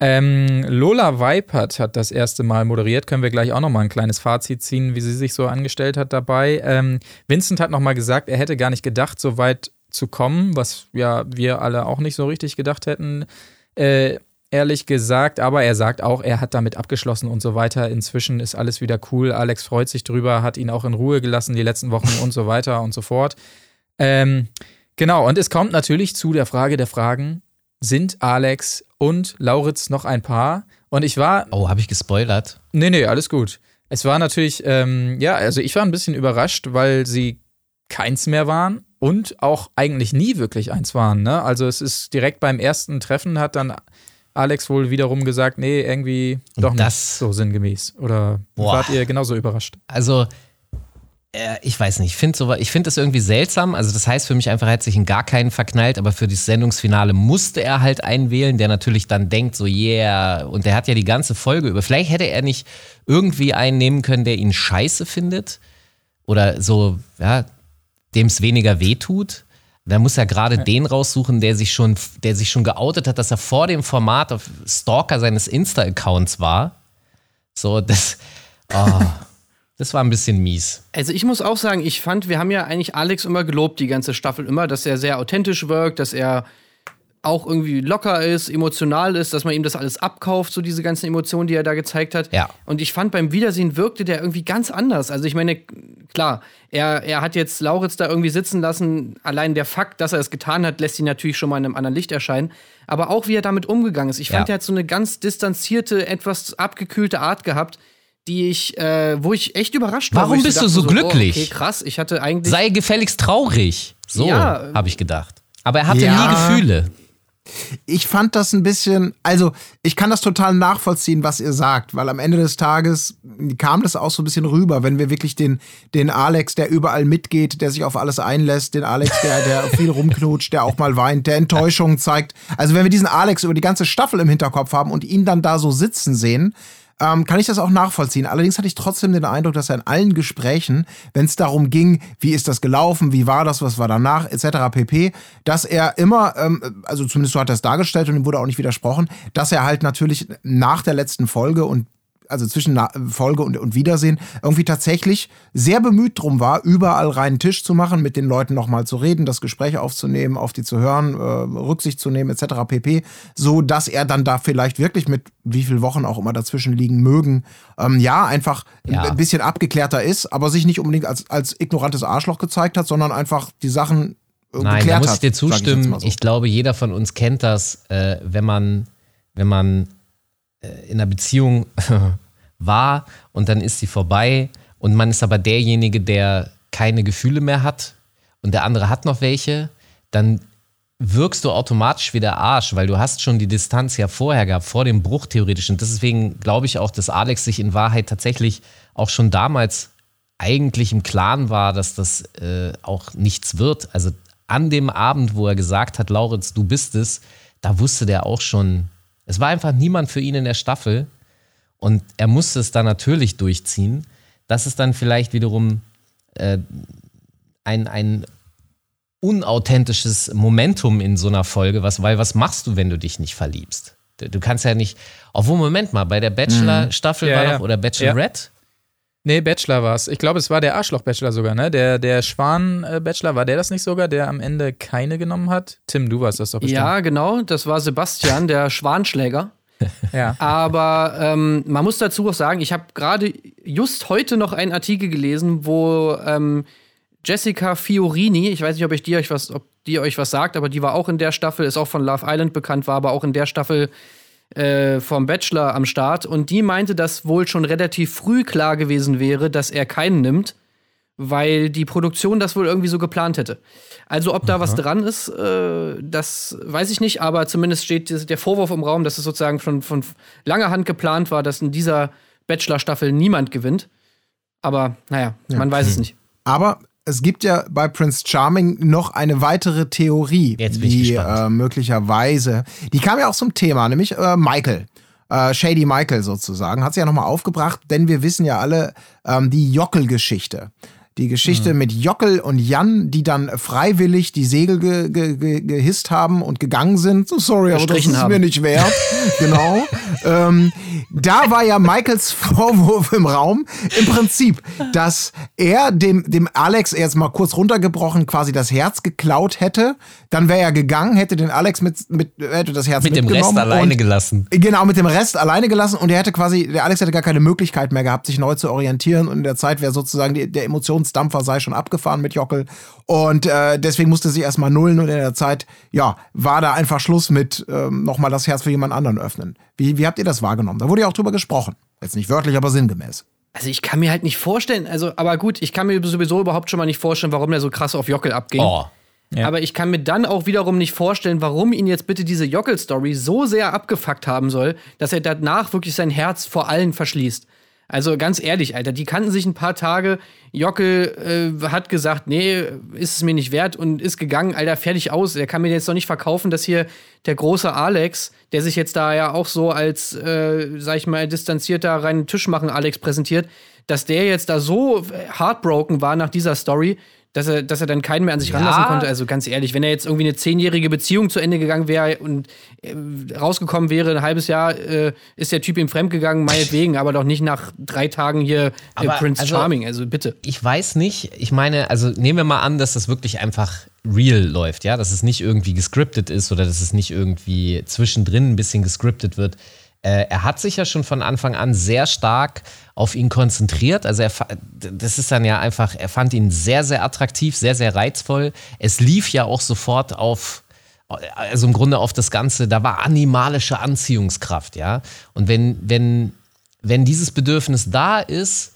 Ähm, Lola Weipert hat das erste Mal moderiert. Können wir gleich auch noch mal ein kleines Fazit ziehen, wie sie sich so angestellt hat dabei. Ähm, Vincent hat noch mal gesagt, er hätte gar nicht gedacht, so weit zu kommen, was ja wir alle auch nicht so richtig gedacht hätten. Äh, ehrlich gesagt, aber er sagt auch, er hat damit abgeschlossen und so weiter. Inzwischen ist alles wieder cool. Alex freut sich drüber, hat ihn auch in Ruhe gelassen die letzten Wochen und so weiter und so fort. Ähm, genau, und es kommt natürlich zu der Frage der Fragen, sind Alex und Lauritz noch ein Paar? Und ich war oh, habe ich gespoilert? Nee, nee, alles gut. Es war natürlich, ähm, ja, also ich war ein bisschen überrascht, weil sie keins mehr waren und auch eigentlich nie wirklich eins waren. Ne? Also es ist direkt beim ersten Treffen hat dann Alex wohl wiederum gesagt, nee, irgendwie doch nicht das- so sinngemäß. Oder Boah. wart ihr genauso überrascht? Also, äh, ich weiß nicht, ich finde so, ich find das irgendwie seltsam. Also, das heißt für mich einfach, er hat sich in gar keinen verknallt, aber für das Sendungsfinale musste er halt einen wählen, der natürlich dann denkt, so, yeah. Und der hat ja die ganze Folge über. Vielleicht hätte er nicht irgendwie einen nehmen können, der ihn scheiße findet oder so, ja, dem es weniger wehtut. Da muss er gerade den raussuchen, der sich schon, der sich schon geoutet hat, dass er vor dem Format auf Stalker seines Insta-Accounts war. So, das, oh, das war ein bisschen mies. Also ich muss auch sagen, ich fand, wir haben ja eigentlich Alex immer gelobt, die ganze Staffel immer, dass er sehr authentisch wirkt, dass er auch irgendwie locker ist, emotional ist, dass man ihm das alles abkauft, so diese ganzen Emotionen, die er da gezeigt hat. Ja. Und ich fand, beim Wiedersehen wirkte der irgendwie ganz anders. Also ich meine, klar, er, er hat jetzt Lauritz da irgendwie sitzen lassen. Allein der Fakt, dass er es getan hat, lässt ihn natürlich schon mal in einem anderen Licht erscheinen. Aber auch wie er damit umgegangen ist. Ich fand, Ja. er hat so eine ganz distanzierte, etwas abgekühlte Art gehabt, die ich, äh, wo ich echt überrascht war. Warum bist du so Oh, glücklich? okay, krass. Ich hatte eigentlich. Sei gefälligst traurig. So Ja. habe ich gedacht. Aber er hatte Ja. nie Gefühle. Ich fand das ein bisschen, also ich kann das total nachvollziehen, was ihr sagt, weil am Ende des Tages kam das auch so ein bisschen rüber, wenn wir wirklich den, den Alex, der überall mitgeht, der sich auf alles einlässt, den Alex, der, der viel rumknutscht, der auch mal weint, der Enttäuschungen zeigt. Also wenn wir diesen Alex über die ganze Staffel im Hinterkopf haben und ihn dann da so sitzen sehen, ähm, kann ich das auch nachvollziehen. Allerdings hatte ich trotzdem den Eindruck, dass er in allen Gesprächen, wenn es darum ging, wie ist das gelaufen, wie war das, was war danach, etc. pp., dass er immer, ähm, also zumindest so hat er es dargestellt und ihm wurde auch nicht widersprochen, dass er halt natürlich nach der letzten Folge und also zwischen Folge und, und Wiedersehen, irgendwie tatsächlich sehr bemüht drum war, überall reinen Tisch zu machen, mit den Leuten nochmal zu reden, das Gespräch aufzunehmen, auf die zu hören, äh, Rücksicht zu nehmen, etc. pp. So dass er dann da vielleicht wirklich mit wie viel Wochen auch immer dazwischen liegen mögen, ähm, ja, einfach Ja. ein bisschen abgeklärter ist, aber sich nicht unbedingt als, als ignorantes Arschloch gezeigt hat, sondern einfach die Sachen äh, Nein, da muss ich dir ich zustimmen. mal so. Ich, glaube, jeder von uns kennt das, äh, wenn man, wenn man in einer Beziehung war und dann ist sie vorbei und man ist aber derjenige, der keine Gefühle mehr hat und der andere hat noch welche, dann wirkst du automatisch wie der Arsch, weil du hast schon die Distanz ja vorher gehabt, vor dem Bruch theoretisch. Und deswegen glaube ich auch, dass Alex sich in Wahrheit tatsächlich auch schon damals eigentlich im Klaren war, dass das äh, auch nichts wird. Also an dem Abend, wo er gesagt hat, Lauritz, du bist es, da wusste der auch schon, es war einfach niemand für ihn in der Staffel. Und er musste es dann natürlich durchziehen. Das ist dann vielleicht wiederum äh, ein, ein unauthentisches Momentum in so einer Folge, was, weil was machst du, wenn du dich nicht verliebst? Du, kannst ja nicht, obwohl, Moment mal, bei der Bachelor-Staffel Ja, war ja. noch, oder Bachelorette, Nee, Bachelor war es. Ich glaube, es war der Arschloch-Bachelor sogar, ne? Der, der Schwan-Bachelor, war der das nicht sogar, der am Ende keine genommen hat? Tim, du warst das doch bestimmt. Ja, genau, das war Sebastian, der Schwanschläger. ja. Aber ähm, man muss dazu auch sagen, ich habe gerade just heute noch einen Artikel gelesen, wo ähm, Jessica Fiorini, ich weiß nicht, ob ich die euch was, ob die euch was sagt, aber die war auch in der Staffel, ist auch von Love Island bekannt, war aber auch in der Staffel äh, vom Bachelor am Start und die meinte, dass wohl schon relativ früh klar gewesen wäre, dass er keinen nimmt, weil die Produktion das wohl irgendwie so geplant hätte. Also ob da was dran ist, äh, das weiß ich nicht, aber zumindest steht der Vorwurf im Raum, dass es sozusagen von, von langer Hand geplant war, dass in dieser Bachelor-Staffel niemand gewinnt. Aber naja, man weiß es nicht. Aber es gibt ja bei Prince Charming noch eine weitere Theorie, die äh, möglicherweise, die kam ja auch zum Thema, nämlich äh, Michael. Äh, Shady Michael sozusagen, hat sie ja nochmal aufgebracht, denn wir wissen ja alle ähm, die Jockel-Geschichte. Die Geschichte Mhm. mit Jockel und Jan, die dann freiwillig die Segel ge ge ge gehisst haben und gegangen sind. So sorry, aber das ist haben. mir nicht wert. genau. ähm, da war ja Michaels Vorwurf im Raum. Im Prinzip, dass er dem, dem Alex jetzt mal kurz runtergebrochen quasi das Herz geklaut hätte. Dann wäre er gegangen, hätte den Alex mit, mit hätte das Herz Mit dem Rest alleine und- gelassen. Genau, mit dem Rest alleine gelassen und er hätte quasi, der Alex hätte gar keine Möglichkeit mehr gehabt, sich neu zu orientieren und in der Zeit wäre sozusagen die, der Emotionsdampfer sei schon abgefahren mit Jockel und äh, deswegen musste sie erstmal nullen und in der Zeit, ja, war da einfach Schluss mit ähm, nochmal das Herz für jemand anderen öffnen. Wie, wie habt ihr das wahrgenommen? Da wurde ja auch drüber gesprochen. Jetzt nicht wörtlich, aber sinngemäß. Also ich kann mir halt nicht vorstellen, also, aber gut, ich kann mir sowieso überhaupt schon mal nicht vorstellen, warum der so krass auf Jockel abging. Oh. Ja. Aber ich kann mir dann auch wiederum nicht vorstellen, warum ihn jetzt bitte diese Jockel-Story so sehr abgefuckt haben soll, dass er danach wirklich sein Herz vor allen verschließt. Also ganz ehrlich, Alter, die kannten sich ein paar Tage. Jockel äh, hat gesagt, nee, ist es mir nicht wert und ist gegangen, Alter, fertig aus. Der kann mir jetzt doch nicht verkaufen, dass hier der große Alex, der sich jetzt da ja auch so als, äh, sag ich mal, distanzierter reinen Tisch machen Alex präsentiert, dass der jetzt da so heartbroken war nach dieser Story, dass er, dass er dann keinen mehr an sich Ja. ranlassen konnte. Also ganz ehrlich, wenn er jetzt irgendwie eine zehnjährige Beziehung zu Ende gegangen wäre und äh, rausgekommen wäre, ein halbes Jahr äh, ist der Typ ihm fremdgegangen, meinetwegen, aber doch nicht nach drei Tagen hier äh, Aber, Prince also- Charming. Also bitte. Ich weiß nicht, ich meine, also nehmen wir mal an, dass das wirklich einfach real läuft, ja, dass es nicht irgendwie gescriptet ist oder dass es nicht irgendwie zwischendrin ein bisschen gescriptet wird. Äh, er hat sich ja schon von Anfang an sehr stark auf ihn konzentriert. Also er, das ist dann ja einfach, er fand ihn sehr, sehr attraktiv, sehr, sehr reizvoll. Es lief ja auch sofort auf, also im Grunde auf das Ganze, da war animalische Anziehungskraft, ja. Und wenn, wenn, wenn dieses Bedürfnis da ist,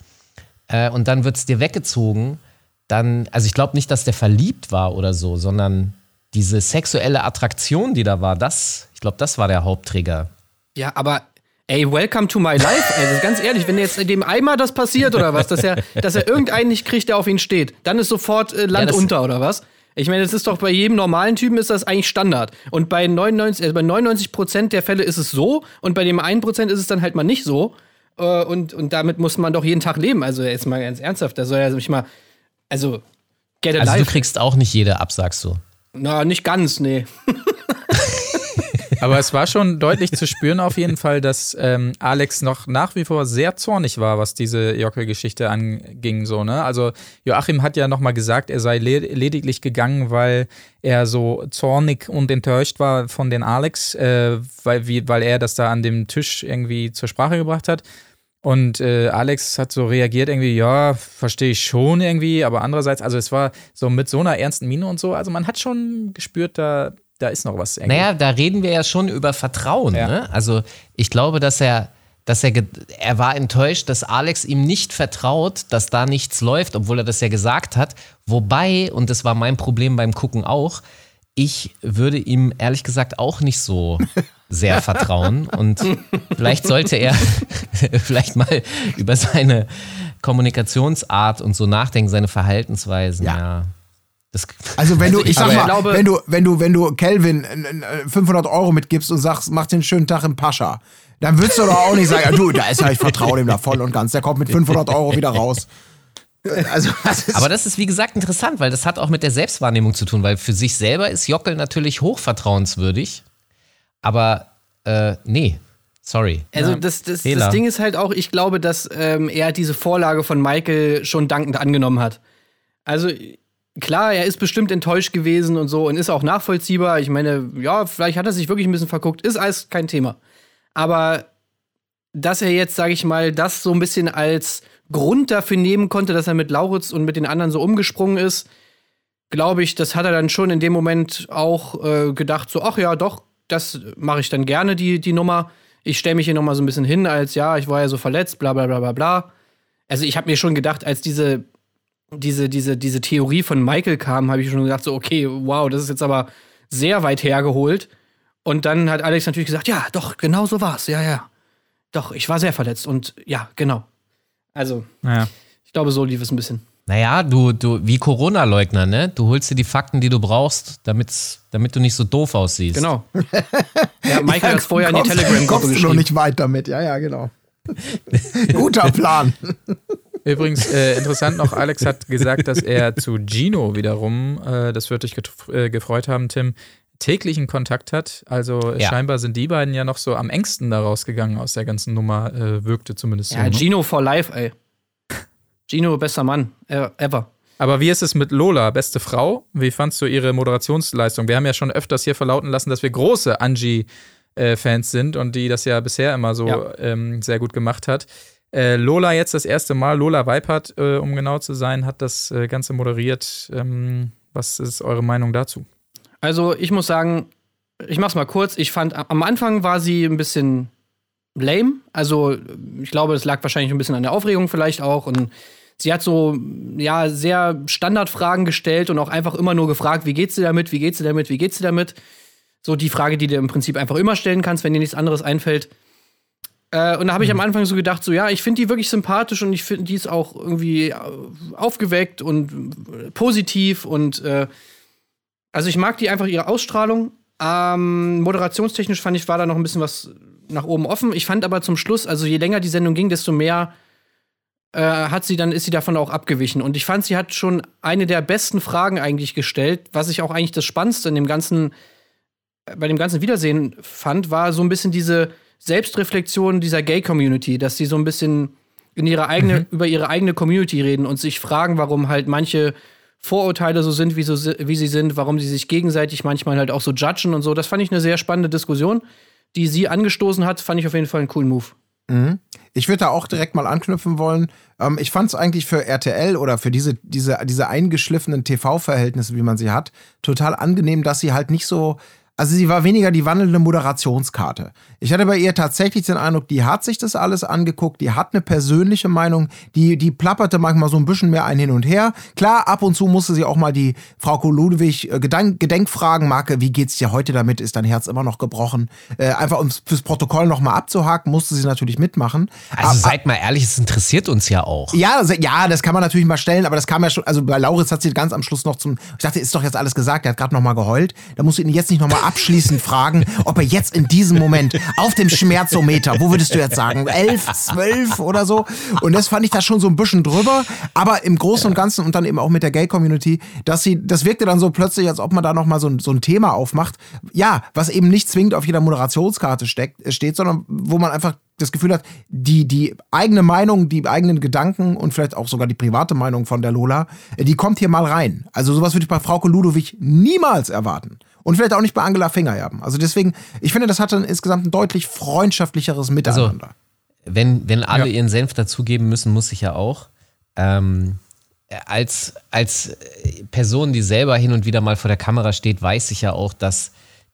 äh, und dann wird es dir weggezogen, dann, also ich glaube nicht, dass der verliebt war oder so, sondern diese sexuelle Attraktion, die da war, das, ich glaube, das war der Hauptträger. Ja, aber ey, welcome to my life. Also ganz ehrlich, wenn jetzt dem einmal das passiert oder was, dass er, dass er irgendeinen nicht kriegt, der auf ihn steht, dann ist sofort äh, Land Ja, unter oder was? Ich meine, das ist doch bei jedem normalen Typen ist das eigentlich Standard. Und bei 99, also bei 99 Prozent der Fälle ist es so und bei dem 1 Prozent ist es dann halt mal nicht so. Äh, und, und damit muss man doch jeden Tag leben. Also jetzt mal ganz ernsthaft, da soll er sich mal, also get a Also du life. kriegst auch nicht jede ab, sagst du. Na, nicht ganz, nee. Aber es war schon deutlich zu spüren auf jeden Fall, dass ähm, Alex noch nach wie vor sehr zornig war, was diese Jockel-Geschichte anging. So, ne? Also Joachim hat ja nochmal gesagt, er sei le lediglich gegangen, weil er so zornig und enttäuscht war von den Alex, äh, weil, wie, weil er das da an dem Tisch irgendwie zur Sprache gebracht hat. Und äh, Alex hat so reagiert irgendwie, ja, verstehe ich schon irgendwie, aber andererseits, also es war so mit so einer ernsten Miene und so, also man hat schon gespürt, da, da ist noch was. irgendwie. Naja, da reden wir ja schon über Vertrauen. Ja. Ne? Also ich glaube, dass er, dass er, er war enttäuscht, dass Alex ihm nicht vertraut, dass da nichts läuft, obwohl er das ja gesagt hat. Wobei, und das war mein Problem beim Gucken auch, ich würde ihm ehrlich gesagt auch nicht so sehr vertrauen. Und vielleicht sollte er vielleicht mal über seine Kommunikationsart und so nachdenken, seine Verhaltensweisen. Ja. Ja. Das, Also wenn du, ich sag mal, glaube- wenn du, wenn du, wenn du Kelvin äh, äh, 500 Euro mitgibst und sagst, mach den schönen Tag im Pascha, dann würdest du doch auch nicht sagen, ja, du, da ist ja, ich vertraue dem da voll und ganz, der kommt mit 500 Euro wieder raus. Also, das Aber das ist, wie gesagt, interessant, weil das hat auch mit der Selbstwahrnehmung zu tun, weil für sich selber ist Jockel natürlich hochvertrauenswürdig. Aber äh, nee, sorry. Also das, das, das Ding ist halt auch, ich glaube, dass ähm, er diese Vorlage von Michael schon dankend angenommen hat. Also klar, er ist bestimmt enttäuscht gewesen und so und ist auch nachvollziehbar. Ich meine, ja, vielleicht hat er sich wirklich ein bisschen verguckt, ist alles kein Thema. Aber dass er jetzt, sage ich mal, das so ein bisschen als Grund dafür nehmen konnte, dass er mit Lauritz und mit den anderen so umgesprungen ist, glaube ich, das hat er dann schon in dem Moment auch äh, gedacht, so, ach ja, doch, das mache ich dann gerne, die, die Nummer. ich stelle mich hier nochmal so ein bisschen hin, als ja, ich war ja so verletzt, bla bla bla bla bla. Also ich habe mir schon gedacht, als diese, diese, diese, diese Theorie von Michael kam, habe ich schon gedacht, so, okay, wow, das ist jetzt aber sehr weit hergeholt. Und dann hat Alex natürlich gesagt, ja, doch, genau so war's, ja, ja. Doch, ich war sehr verletzt und ja, genau. Also, Naja. ich glaube, so lief es ein bisschen. Naja, du, du, wie Corona-Leugner, ne? Du holst dir die Fakten, die du brauchst, damit's, damit du nicht so doof aussiehst. Genau. Ja, Michael hat es vorher in die Telegram-Gruppe Kommst du noch nicht weit damit, ja, ja, genau. Guter Plan. Übrigens, äh, interessant noch, Alex hat gesagt, dass er zu Gino wiederum, äh, das wird dich äh, gefreut haben, Tim, täglichen Kontakt hat. Also Ja. scheinbar sind die beiden ja noch so am engsten da rausgegangen aus der ganzen Nummer, äh, wirkte zumindest so. Ja, ne? Gino for life, ey. Gino, bester Mann äh, ever. Aber wie ist es mit Lola, beste Frau? Wie fandst du ihre Moderationsleistung? Wir haben ja schon öfters hier verlauten lassen, dass wir große Angie-Fans sind und die das ja bisher immer so Ja. ähm, sehr gut gemacht hat. Äh, Lola jetzt das erste Mal, Lola Weipert, äh, um genau zu sein, hat das äh, Ganze moderiert. Ähm, was ist eure Meinung dazu? Also, ich muss sagen, ich mach's mal kurz. Ich fand, am Anfang war sie ein bisschen lame. Also, ich glaube, das lag wahrscheinlich ein bisschen an der Aufregung vielleicht auch. Und sie hat so, ja, sehr Standardfragen gestellt und auch einfach immer nur gefragt, wie geht's dir damit, wie geht's dir damit, wie geht's dir damit? So die Frage, die du im Prinzip einfach immer stellen kannst, wenn dir nichts anderes einfällt. Äh, und da habe ich am Anfang so gedacht, so ja, ich finde die wirklich sympathisch und ich finde, die ist auch irgendwie äh, aufgeweckt und äh, positiv und äh, also ich mag die einfach ihre Ausstrahlung. Ähm, moderationstechnisch fand ich, war da noch ein bisschen was nach oben offen. Ich fand aber zum Schluss, also je länger die Sendung ging, desto mehr äh, hat sie dann, ist sie davon auch abgewichen. Und ich fand, sie hat schon eine der besten Fragen eigentlich gestellt, was ich auch eigentlich das Spannendste in dem ganzen, äh, bei dem ganzen Wiedersehen fand, war so ein bisschen diese Selbstreflexion dieser Gay-Community, dass sie so ein bisschen in ihre eigene, über ihre eigene Community reden und sich fragen, warum halt manche Vorurteile so sind, wie, so, wie sie sind, warum sie sich gegenseitig manchmal halt auch so judgen und so. Das fand ich eine sehr spannende Diskussion, die sie angestoßen hat, fand ich auf jeden Fall einen coolen Move. Ich würde da auch direkt mal anknüpfen wollen. Ähm, ich fand es eigentlich für RTL oder für diese, diese, diese eingeschliffenen TV-Verhältnisse, wie man sie hat, total angenehm, dass sie halt nicht so. Also sie war weniger die wandelnde Moderationskarte. Ich hatte bei ihr tatsächlich den Eindruck, die hat sich das alles angeguckt, die hat eine persönliche Meinung, die, die plapperte manchmal so ein bisschen mehr ein hin und her. Klar, ab und zu musste sie auch mal die Frau Ludwig äh, Gedank Gedenkfragen, Marke, wie geht's dir heute damit? Ist dein Herz immer noch gebrochen? Äh, einfach um fürs Protokoll nochmal abzuhaken, musste sie natürlich mitmachen. Also Ab- seid mal ehrlich, es interessiert uns ja auch. ja, ja, das kann man natürlich mal stellen, aber das kam ja schon, also bei Lauritz hat sie ganz am Schluss noch zum, ich dachte, ist doch jetzt alles gesagt, er hat gerade noch mal geheult, da musst du ihn jetzt nicht noch mal abschließend fragen, ob er jetzt in diesem Moment auf dem Schmerzometer, wo würdest du jetzt sagen, elf, zwölf oder so und das fand ich da schon so ein bisschen drüber, aber im Großen und Ganzen und dann eben auch mit der Gay-Community, dass sie, das wirkte dann so plötzlich, als ob man da noch mal so, ein- so ein Thema aufmacht, ja, was eben nicht zwingend auf jeder Moderationskarte steckt, steht, sondern wo man einfach das Gefühl hat, die, die eigene Meinung, die eigenen Gedanken und vielleicht auch sogar die private Meinung von der Lola, äh, die kommt hier mal rein. Also sowas würde ich bei Frauke Ludowig niemals erwarten. Und vielleicht auch nicht bei Angela Fingererben. Also deswegen, ich finde, das hatte insgesamt ein deutlich freundschaftlicheres Miteinander. Wenn, wenn alle Ja. ihren Senf dazugeben müssen, muss ich ja auch. Ähm, als, als Person, die selber hin und wieder mal vor der Kamera steht, weiß ich ja auch, dass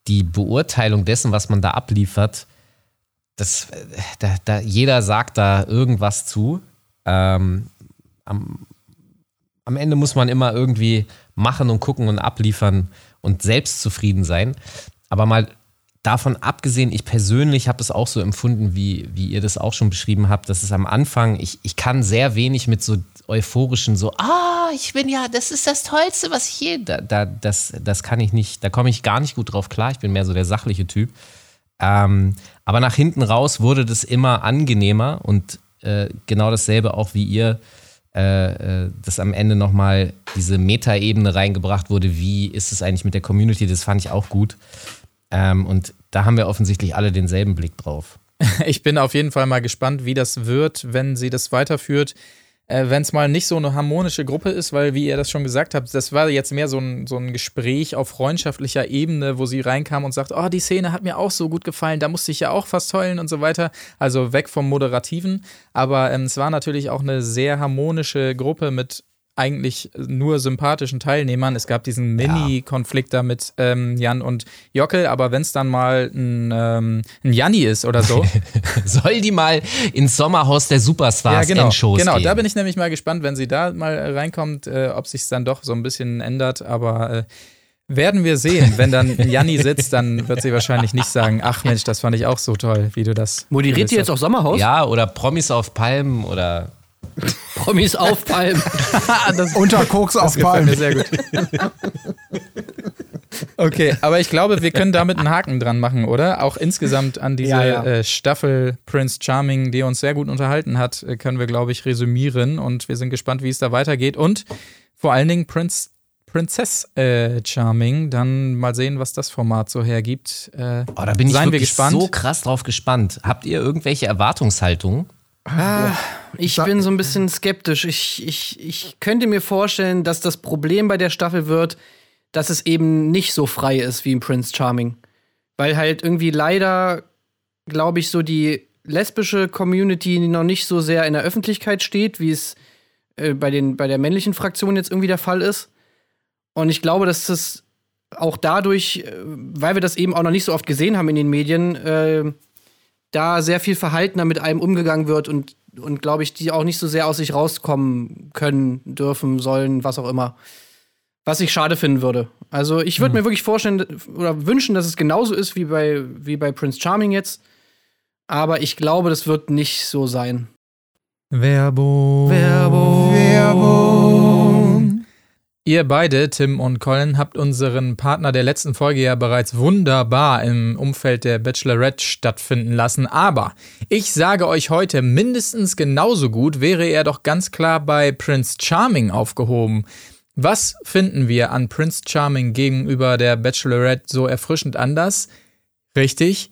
die Beurteilung dessen, was man da abliefert, das, da, da, jeder sagt da irgendwas zu. Ähm, am, am Ende muss man immer irgendwie machen und gucken und abliefern und selbst zufrieden sein. Aber mal davon abgesehen, ich persönlich habe es auch so empfunden, wie, wie ihr das auch schon beschrieben habt, dass es am Anfang, ich, ich kann sehr wenig mit so euphorischen, so, ah, ich bin ja, das ist das Tollste, was ich je, da, da, das, das kann ich nicht, da komme ich gar nicht gut drauf klar. Ich bin mehr so der sachliche Typ. Ähm, aber nach hinten raus wurde das immer angenehmer und äh, genau dasselbe auch wie ihr, äh, äh, dass am Ende nochmal diese Metaebene reingebracht wurde, wie ist es eigentlich mit der Community, das fand ich auch gut. Ähm, und da haben wir offensichtlich alle denselben Blick drauf. Ich bin auf jeden Fall mal gespannt, wie das wird, wenn sie das weiterführt. Äh, wenn es mal nicht so eine harmonische Gruppe ist, weil, wie ihr das schon gesagt habt, das war jetzt mehr so ein, so ein Gespräch auf freundschaftlicher Ebene, wo sie reinkam und sagt, oh, die Szene hat mir auch so gut gefallen, da musste ich ja auch fast heulen und so weiter. Also weg vom Moderativen. Aber ähm, es war natürlich auch eine sehr harmonische Gruppe mit eigentlich nur sympathischen Teilnehmern. Es gab diesen Mini-Konflikt da mit ähm, Jan und Jockel, aber wenn es dann mal ein, ähm, ein Janni ist oder so. Soll die mal ins Sommerhaus der Superstars ja, genau. Endshows Genau, gehen. da bin ich nämlich mal gespannt, wenn sie da mal reinkommt, äh, ob sich dann doch so ein bisschen ändert. Aber äh, werden wir sehen. Wenn dann ein Janni sitzt, dann wird sie wahrscheinlich nicht sagen, ach Mensch, das fand ich auch so toll, wie du das. Moderiert die jetzt auch Sommerhaus? ja, oder Promis auf Palmen oder Promis auf Palmen. Unter Koks auf Gefällt mir Palmen. sehr gut. Okay, aber ich glaube, wir können damit einen Haken dran machen, oder? Auch insgesamt an diese Ja, ja. Äh, Staffel Prince Charming, die uns sehr gut unterhalten hat, äh, können wir, glaube ich, resümieren und wir sind gespannt, wie es da weitergeht. Und vor allen Dingen Prince, Princess äh, Charming, dann mal sehen, was das Format so hergibt. Äh, Oh, da bin ich seien wir wirklich gespannt. so krass drauf gespannt. Habt ihr irgendwelche Erwartungshaltungen? Ich bin so ein bisschen skeptisch. Ich, ich, ich könnte mir vorstellen, dass das Problem bei der Staffel wird, dass es eben nicht so frei ist wie in Prince Charming. Weil halt irgendwie leider, glaube ich, so die lesbische Community noch nicht so sehr in der Öffentlichkeit steht, wie es äh, bei, den, bei der männlichen Fraktion jetzt irgendwie der Fall ist. Und ich glaube, dass das auch dadurch, äh, weil wir das eben auch noch nicht so oft gesehen haben in den Medien, äh, da sehr viel verhaltener mit einem umgegangen wird und, und glaube ich, die auch nicht so sehr aus sich rauskommen können, dürfen, sollen, was auch immer. Was ich schade finden würde. Also ich würde mir wirklich vorstellen oder wünschen, dass es genauso ist wie bei, wie bei Prince Charming jetzt. Aber ich glaube, das wird nicht so sein. Werbung. Werbung. Ihr beide, Tim und Colin, habt unseren Partner der letzten Folge ja bereits wunderbar im Umfeld der Bachelorette stattfinden lassen. Aber ich sage euch heute, mindestens genauso gut wäre er doch ganz klar bei Prince Charming aufgehoben. Was finden wir an Prince Charming gegenüber der Bachelorette so erfrischend anders? Richtig,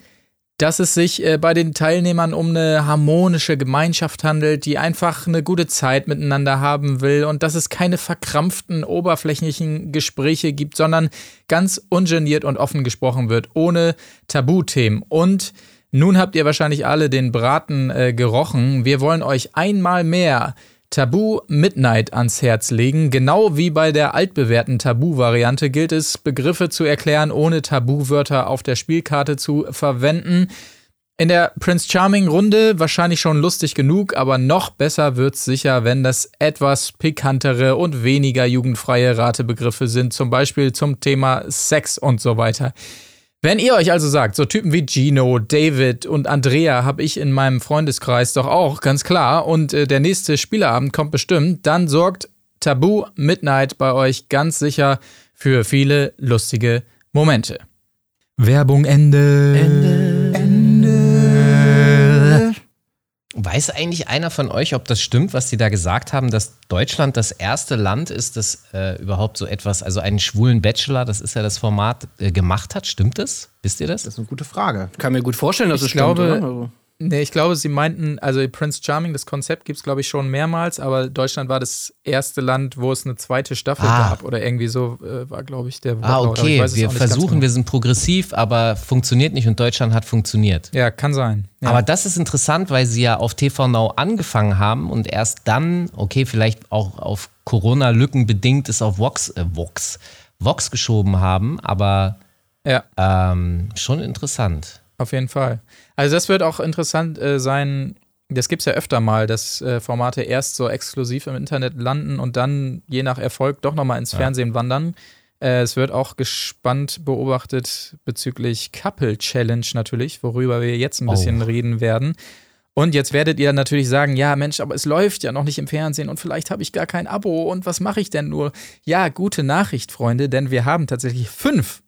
dass es sich äh, bei den Teilnehmern um eine harmonische Gemeinschaft handelt, die einfach eine gute Zeit miteinander haben will und dass es keine verkrampften, oberflächlichen Gespräche gibt, sondern ganz ungeniert und offen gesprochen wird, ohne Tabuthemen. Und nun habt ihr wahrscheinlich alle den Braten äh, gerochen. Wir wollen euch einmal mehr Tabu Midnight ans Herz legen. Genau wie bei der altbewährten Tabu-Variante gilt es, Begriffe zu erklären, ohne Tabuwörter auf der Spielkarte zu verwenden. In der Prince Charming Runde wahrscheinlich schon lustig genug, aber noch besser wird's sicher, wenn das etwas pikantere und weniger jugendfreie Ratebegriffe sind, zum Beispiel zum Thema Sex und so weiter. Wenn ihr euch also sagt, so Typen wie Gino, David und Andrea habe ich in meinem Freundeskreis doch auch, ganz klar, und äh, der nächste Spieleabend kommt bestimmt, dann sorgt Tabu Midnight bei euch ganz sicher für viele lustige Momente. Werbung Ende. Weiß eigentlich einer von euch, ob das stimmt, was die da gesagt haben, dass Deutschland das erste Land ist, das äh, überhaupt so etwas, also einen schwulen Bachelor, das ist ja das Format, äh, gemacht hat? Stimmt das? Wisst ihr das? Das ist eine gute Frage. Kann mir gut vorstellen, dass Ich es glaube- stimmt. Oder? Nee, ich glaube, sie meinten, also Prince Charming, das Konzept gibt es, glaube ich, schon mehrmals, aber Deutschland war das erste Land, wo es eine zweite Staffel Ah. gab. Oder irgendwie so äh, war, glaube ich, der Ah, okay. Wir versuchen, genau. wir sind progressiv, aber funktioniert nicht und Deutschland hat funktioniert. Ja, kann sein. Ja. Aber das ist interessant, weil sie ja auf TV Now angefangen haben und erst dann, okay, vielleicht auch auf Corona-Lücken bedingt es auf Vox, äh, Vox, Vox geschoben haben, aber ja. ähm, schon interessant. Auf jeden Fall. Also das wird auch interessant äh, sein. Das gibt es ja öfter mal, dass äh, Formate erst so exklusiv im Internet landen und dann je nach Erfolg doch nochmal ins Fernsehen wandern. Äh, es wird auch gespannt beobachtet bezüglich Couple Challenge natürlich, worüber wir jetzt ein bisschen Oh. reden werden. Und jetzt werdet ihr natürlich sagen, ja Mensch, aber es läuft ja noch nicht im Fernsehen und vielleicht habe ich gar kein Abo und was mache ich denn nur? Ja, gute Nachricht, Freunde, denn wir haben tatsächlich fünf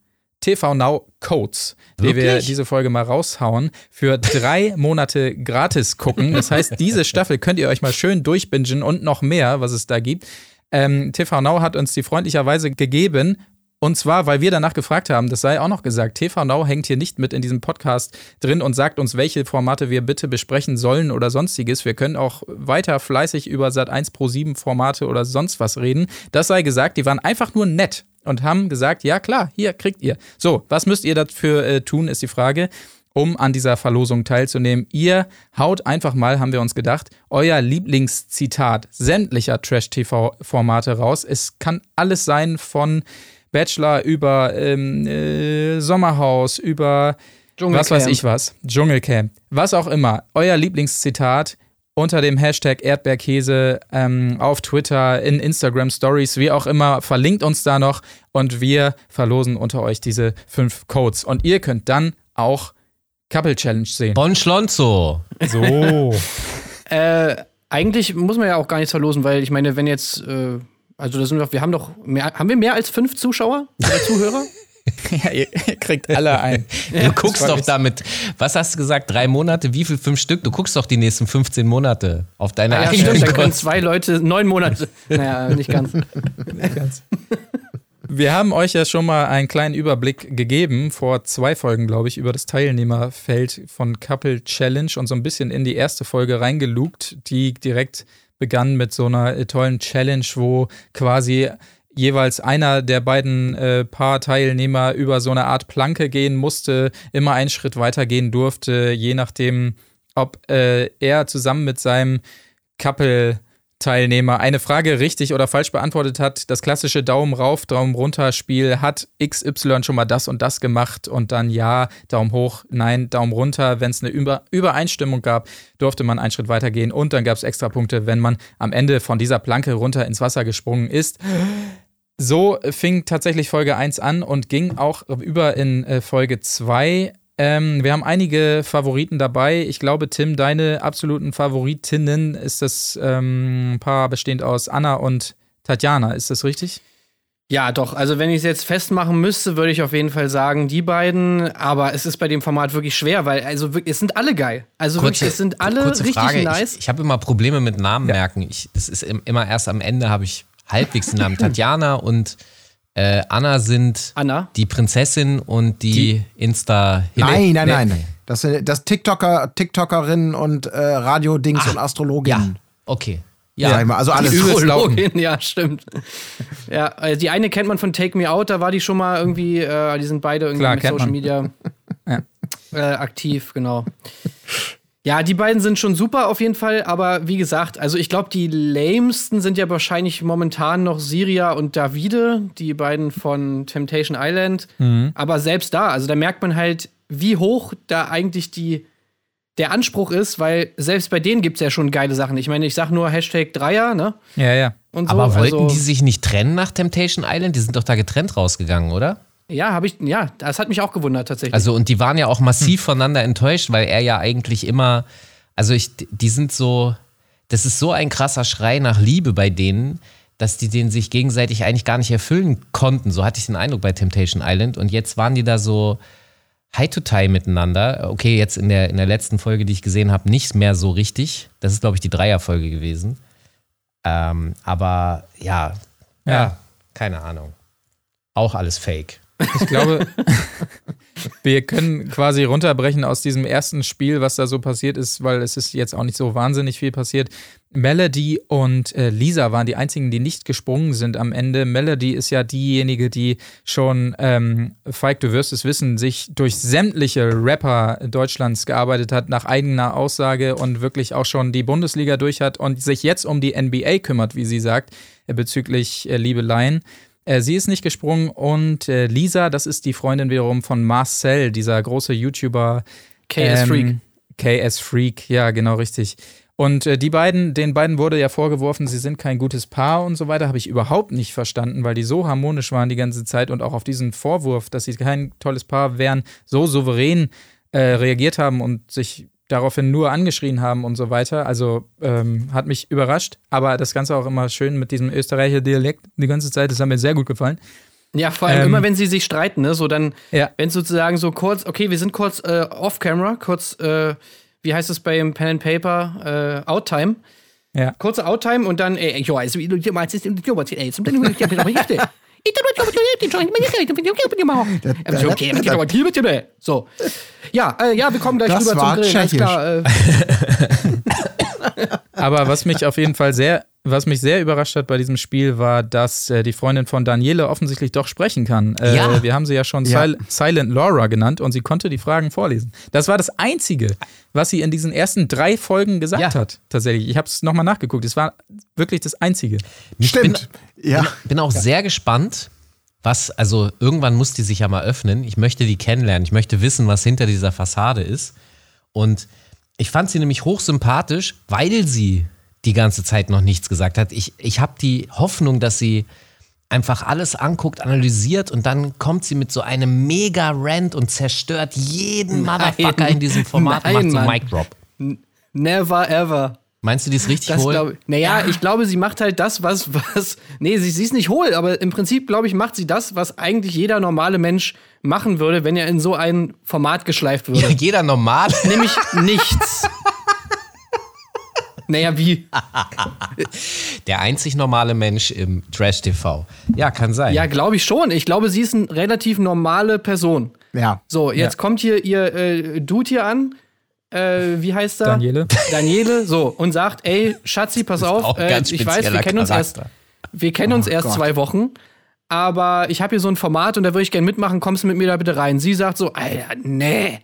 TV Now Codes, die wir Wirklich? diese Folge mal raushauen, für drei Monate gratis gucken. Das heißt, diese Staffel könnt ihr euch mal schön durchbingen und noch mehr, was es da gibt. Ähm, TV Now hat uns die freundlicherweise gegeben. Und zwar, weil wir danach gefragt haben, das sei auch noch gesagt, TV Now hängt hier nicht mit in diesem Podcast drin und sagt uns, welche Formate wir bitte besprechen sollen oder sonstiges. Wir können auch weiter fleißig über Sat 1 Pro 7 Formate oder sonst was reden. Das sei gesagt, die waren einfach nur nett und haben gesagt, ja klar, hier kriegt ihr. So, was müsst ihr dafür äh, tun, ist die Frage. um an dieser Verlosung teilzunehmen. Ihr haut einfach mal, haben wir uns gedacht, euer Lieblingszitat sämtlicher Trash-TV-Formate raus. Es kann alles sein von Bachelor über ähm, äh, Sommerhaus, über was weiß ich was, Dschungelcamp, was auch immer. Euer Lieblingszitat unter dem Hashtag Erdbeerkäse ähm, auf Twitter, in Instagram Stories, wie auch immer, verlinkt uns da noch und wir verlosen unter euch diese fünf Codes. Und ihr könnt dann auch Couple Challenge sehen. Bon Schlonzo. So. Äh, eigentlich muss man ja auch gar nichts verlosen, weil ich meine, wenn jetzt, äh, also da sind wir, wir haben doch mehr, haben wir mehr als fünf Zuschauer oder Zuhörer? ja, ihr, ihr kriegt alle ein. Du guckst doch damit, was hast du gesagt, drei Monate, wie viel, fünf Stück? Du guckst doch die nächsten 15 Monate auf deine Ja, eigenen stimmt, da können zwei Leute neun Monate. Naja, nicht ganz. Wir haben euch ja schon mal einen kleinen Überblick gegeben, vor zwei Folgen, glaube ich, über das Teilnehmerfeld von Couple Challenge und so ein bisschen in die erste Folge reingelugt, die direkt begann mit so einer tollen Challenge, wo quasi jeweils einer der beiden äh, Paar-Teilnehmer über so eine Art Planke gehen musste, immer einen Schritt weiter gehen durfte, je nachdem, ob äh, er zusammen mit seinem Couple Teilnehmer eine Frage richtig oder falsch beantwortet hat, das klassische Daumen rauf, Daumen runter Spiel, hat XY schon mal das und das gemacht und dann ja, Daumen hoch, nein, Daumen runter. Wenn es eine Über Übereinstimmung gab, durfte man einen Schritt weiter gehen und dann gab es extra Punkte, wenn man am Ende von dieser Planke runter ins Wasser gesprungen ist. So fing tatsächlich Folge 1 an und ging auch über in äh, Folge 2. Ähm, wir haben einige Favoriten dabei. Ich glaube, Tim, deine absoluten Favoritinnen ist das ähm, Paar bestehend aus Anna und Tatjana. Ist das richtig? Ja, doch. Also, wenn ich es jetzt festmachen müsste, würde ich auf jeden Fall sagen, die beiden. Aber es ist bei dem Format wirklich schwer, weil also es sind alle geil. Also wirklich, es sind alle kurze richtig Frage. nice. Ich, ich habe immer Probleme mit Namen merken. Ich, das ist im, immer erst am Ende habe ich halbwegs den Namen. Tatjana und äh, Anna sind Anna. die Prinzessin und die, Insta. Nein, nein, Nee. nein. Das sind das TikToker, TikTokerinnen und äh, Radio-Dings und Ja, Astrologinnen. okay. Ja. Ja, also alles. Die. Astrologin, ja, stimmt. ja, äh, die eine kennt man von Take Me Out, da war die schon mal irgendwie, äh, die sind beide irgendwie Klar, mit Social man. Media Ja. äh, aktiv, genau. Ja, die beiden sind schon super auf jeden Fall, aber wie gesagt, also ich glaube, die lamesten sind ja wahrscheinlich momentan noch Siria und Davide, die beiden von Temptation Island. Mhm. Aber selbst da, also da merkt man halt, wie hoch da eigentlich die, der Anspruch ist, weil selbst bei denen gibt es ja schon geile Sachen. Ich meine, ich sag nur Hashtag Dreier, ne? Ja, ja. Und so. aber wollten also, die sich nicht trennen nach Temptation Island? Die sind doch da getrennt rausgegangen, oder? Ja, habe ich, ja, das hat mich auch gewundert tatsächlich. Also, und die waren ja auch massiv voneinander enttäuscht, weil er ja eigentlich immer, also ich, die sind so, das ist so ein krasser Schrei nach Liebe bei denen, dass die den sich gegenseitig eigentlich gar nicht erfüllen konnten. So hatte ich den Eindruck bei Temptation Island. Und jetzt waren die da so high to tie miteinander. Okay, jetzt in der, in der letzten Folge, die ich gesehen habe, nicht mehr so richtig. Das ist, glaube ich, die Dreierfolge gewesen. Ähm, aber ja, ja, Ja. keine Ahnung. Auch alles fake. Ich glaube, wir können quasi runterbrechen aus diesem ersten Spiel, was da so passiert ist, weil es ist jetzt auch nicht so wahnsinnig viel passiert. Melody und äh, Lisa waren die einzigen, die nicht gesprungen sind am Ende. Melody ist ja diejenige, die schon, ähm, Falk, du wirst es wissen, sich durch sämtliche Rapper Deutschlands gearbeitet hat, nach eigener Aussage und wirklich auch schon die Bundesliga durch hat und sich jetzt um die NBA kümmert, wie sie sagt, äh, bezüglich äh, Liebeleien. Äh, sie ist nicht gesprungen und äh, Lisa, das ist die Freundin wiederum von Marcel, dieser große YouTuber. KS Freak. Ähm, KS Freak, ja, genau richtig. Und äh, die beiden, den beiden wurde ja vorgeworfen, sie sind kein gutes Paar und so weiter, habe ich überhaupt nicht verstanden, weil die so harmonisch waren die ganze Zeit und auch auf diesen Vorwurf, dass sie kein tolles Paar wären, so souverän äh, reagiert haben und sich daraufhin nur angeschrien haben und so weiter. Also ähm, hat mich überrascht, aber das Ganze auch immer schön mit diesem Österreicher Dialekt die ganze Zeit, das hat mir sehr gut gefallen. Ja, vor allem Ähm, immer, wenn sie sich streiten, ne? So dann, Ja. wenn sozusagen so kurz, okay, wir sind kurz äh, off-camera, kurz, äh, wie heißt es beim Pen and Paper, äh, Outtime. Ja. Kurze Outtime und dann, ey, jo, also, du so. Ja, äh, ja, wir kommen gleich Das rüber war zum tschechisch. klar. Äh, Aber was mich auf jeden Fall sehr Was mich sehr überrascht hat bei diesem Spiel war, dass äh, die Freundin von Daniele offensichtlich doch sprechen kann. Äh, Ja. Wir haben sie ja schon Ja. Sil Silent Laura genannt und sie konnte die Fragen vorlesen. Das war das Einzige, was sie in diesen ersten drei Folgen gesagt Ja. hat. Tatsächlich. Ich habe es nochmal nachgeguckt. Es war wirklich das Einzige. Stimmt. ja. Bin auch sehr gespannt, was, also irgendwann muss die sich ja mal öffnen. Ich möchte die kennenlernen. Ich möchte wissen, was hinter dieser Fassade ist. Und ich fand sie nämlich hochsympathisch, weil sie die ganze Zeit noch nichts gesagt hat. Ich, ich habe die Hoffnung, dass sie einfach alles anguckt, analysiert und dann kommt sie mit so einem mega Rant und zerstört jeden Motherfucker in diesem Format und Nein, macht so. Mic Drop. Never ever. Meinst du, die ist richtig Das hohl? glaub, naja, ich glaube, sie macht halt das, was, was. Nee, sie, sie ist nicht hohl, aber im Prinzip, glaube ich, macht sie das, was eigentlich jeder normale Mensch machen würde, wenn er in so ein Format geschleift würde. Ja, jeder normal. Nämlich nichts. naja, wie? Der einzig normale Mensch im Trash-TV. Ja, kann sein. Ja, glaube ich schon. Ich glaube, sie ist eine relativ normale Person. Ja. So, jetzt kommt hier ihr äh, Dude hier an. Äh, wie heißt er? Daniele. Daniele, so, und sagt, ey, Schatzi, pass auf, äh, ich weiß, wir kennen uns erst, wir kennen uns Oh erst Gott. zwei Wochen, aber ich habe hier so ein Format und da würde ich gerne mitmachen, kommst du mit mir da bitte rein? Sie sagt so, Alter, nee,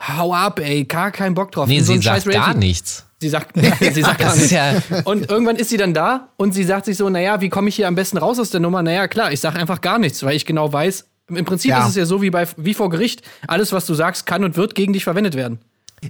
hau ab, ey, gar keinen Bock drauf. nee, so sie sagt gar nichts. Sie sagt, sie sagt gar nichts. ja, Und irgendwann ist sie dann da und sie sagt sich so, naja, wie komme ich hier am besten raus aus der Nummer? Naja, klar, ich sage einfach gar nichts, weil ich genau weiß, im Prinzip Ja. ist es ja so wie, bei, wie vor Gericht, alles, was du sagst, kann und wird gegen dich verwendet werden.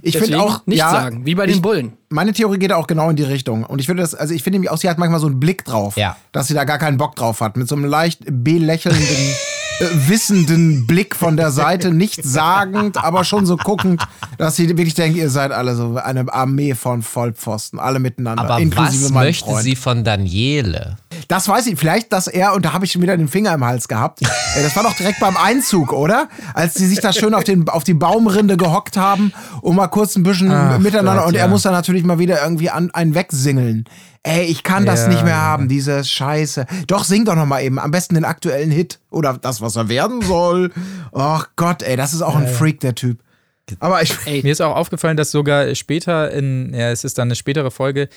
Ich finde auch, nicht ja, sagen, wie bei den ich, Bullen. Meine Theorie geht auch genau in die Richtung. Und ich finde das, also ich finde nämlich auch, sie hat manchmal so einen Blick drauf, Ja. dass sie da gar keinen Bock drauf hat. Mit so einem leicht belächelnden, äh, wissenden Blick von der Seite, nicht sagend, aber schon so guckend, dass sie wirklich denkt, ihr seid alle so eine Armee von Vollpfosten, alle miteinander. aber inklusive was möchte Freund. sie von Daniele? Das weiß ich. Vielleicht, dass er, und da habe ich schon wieder den Finger im Hals gehabt. Äh, Das war doch direkt beim Einzug, oder? Als die sich da schön auf, den, auf die Baumrinde gehockt haben und mal kurz ein bisschen Ach miteinander. Gott, und er ja. muss dann natürlich mal wieder irgendwie an, einen wegsingeln. Ey, ich kann das Ja, nicht mehr haben, diese Scheiße. Doch, sing doch noch mal eben. Am besten den aktuellen Hit. Oder das, was er werden soll. Ach Gott, ey, das ist auch ein Freak, der Typ. Aber ich, Ey, Mir ist auch aufgefallen, dass sogar später in, ja, es ist dann eine spätere Folge,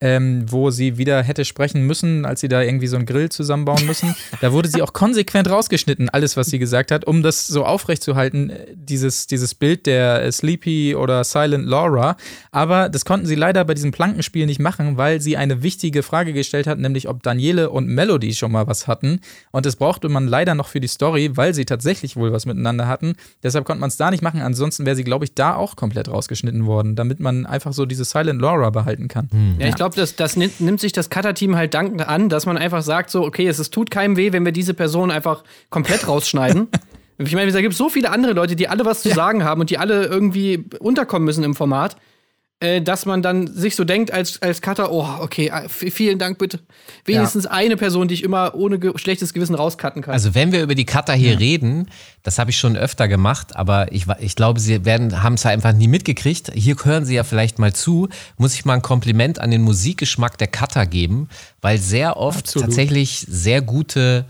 ähm, wo sie wieder hätte sprechen müssen, als sie da irgendwie so einen Grill zusammenbauen müssen. Da wurde sie auch konsequent rausgeschnitten, alles, was sie gesagt hat, um das so aufrechtzuerhalten, äh, dieses, dieses Bild der Sleepy oder Silent Laura. Aber das konnten sie leider bei diesem Plankenspiel nicht machen, weil sie eine wichtige Frage gestellt hat, nämlich ob Daniele und Melody schon mal was hatten. Und das brauchte man leider noch für die Story, weil sie tatsächlich wohl was miteinander hatten. Deshalb konnte man es da nicht machen. Ansonsten wäre sie, glaube ich, da auch komplett rausgeschnitten worden, damit man einfach so diese Silent Laura behalten kann. ja, ich glaube, das, das nimmt, nimmt sich das Cutter-Team halt dankend an, dass man einfach sagt, so, okay, es, es tut keinem weh, wenn wir diese Person einfach komplett rausschneiden. Ich meine, da gibt es so viele andere Leute, die alle was zu sagen haben und die alle irgendwie unterkommen müssen im Format, äh, dass man dann sich so denkt als, als Cutter, oh, okay, äh, vielen Dank bitte. Wenigstens eine Person, die ich immer ohne ge schlechtes Gewissen rauscutten kann. Also wenn wir über die Cutter hier reden, das habe ich schon öfter gemacht, aber ich, ich glaube, sie werden haben es einfach nie mitgekriegt. Hier hören sie ja vielleicht mal zu. Muss ich mal ein Kompliment an den Musikgeschmack der Cutter geben, weil sehr oft Absolut. tatsächlich sehr gute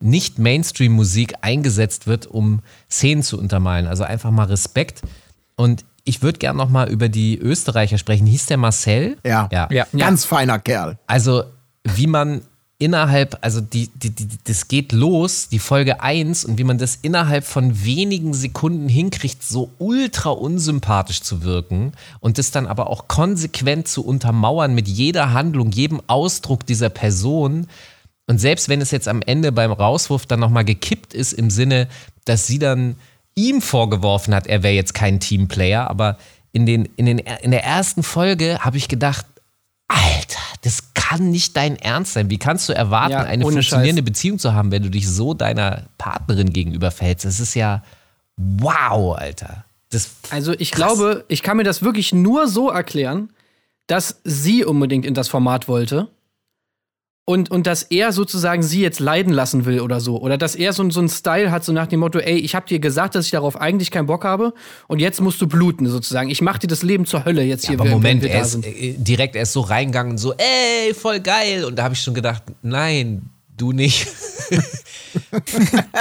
nicht Mainstream-Musik eingesetzt wird, um Szenen zu untermalen. Also einfach mal Respekt. Und ich würde gern noch mal über die Österreicher sprechen. Hieß der Marcel? ja, Ja. Ja. ganz feiner Kerl. Also, wie man innerhalb, also die, die, die, das geht los, die Folge 1, und wie man das innerhalb von wenigen Sekunden hinkriegt, so ultra unsympathisch zu wirken und das dann aber auch konsequent zu untermauern mit jeder Handlung, jedem Ausdruck dieser Person. Und selbst wenn es jetzt am Ende beim Rauswurf dann nochmal gekippt ist, im Sinne, dass sie dann ihm vorgeworfen hat, er wäre jetzt kein Teamplayer, aber in, den, in, den, in der ersten Folge habe ich gedacht, Alter, das kann nicht dein Ernst sein. Wie kannst du erwarten, Ja, eine funktionierende Beziehung zu haben, wenn du dich so deiner Partnerin gegenüber verhältst? Das ist ja wow, Alter. Das, Also ich Krass. glaube, ich kann mir das wirklich nur so erklären, dass sie unbedingt in das Format wollte und, und dass er sozusagen sie jetzt leiden lassen will oder so. Oder dass er so, so einen Style hat, so nach dem Motto, ey, ich hab dir gesagt, dass ich darauf eigentlich keinen Bock habe und jetzt musst du bluten sozusagen. Ich mach dir das Leben zur Hölle jetzt hier, aber Moment, er ist äh, direkt erst so reingegangen und so, ey, voll geil. Und da habe ich schon gedacht, nein, du nicht.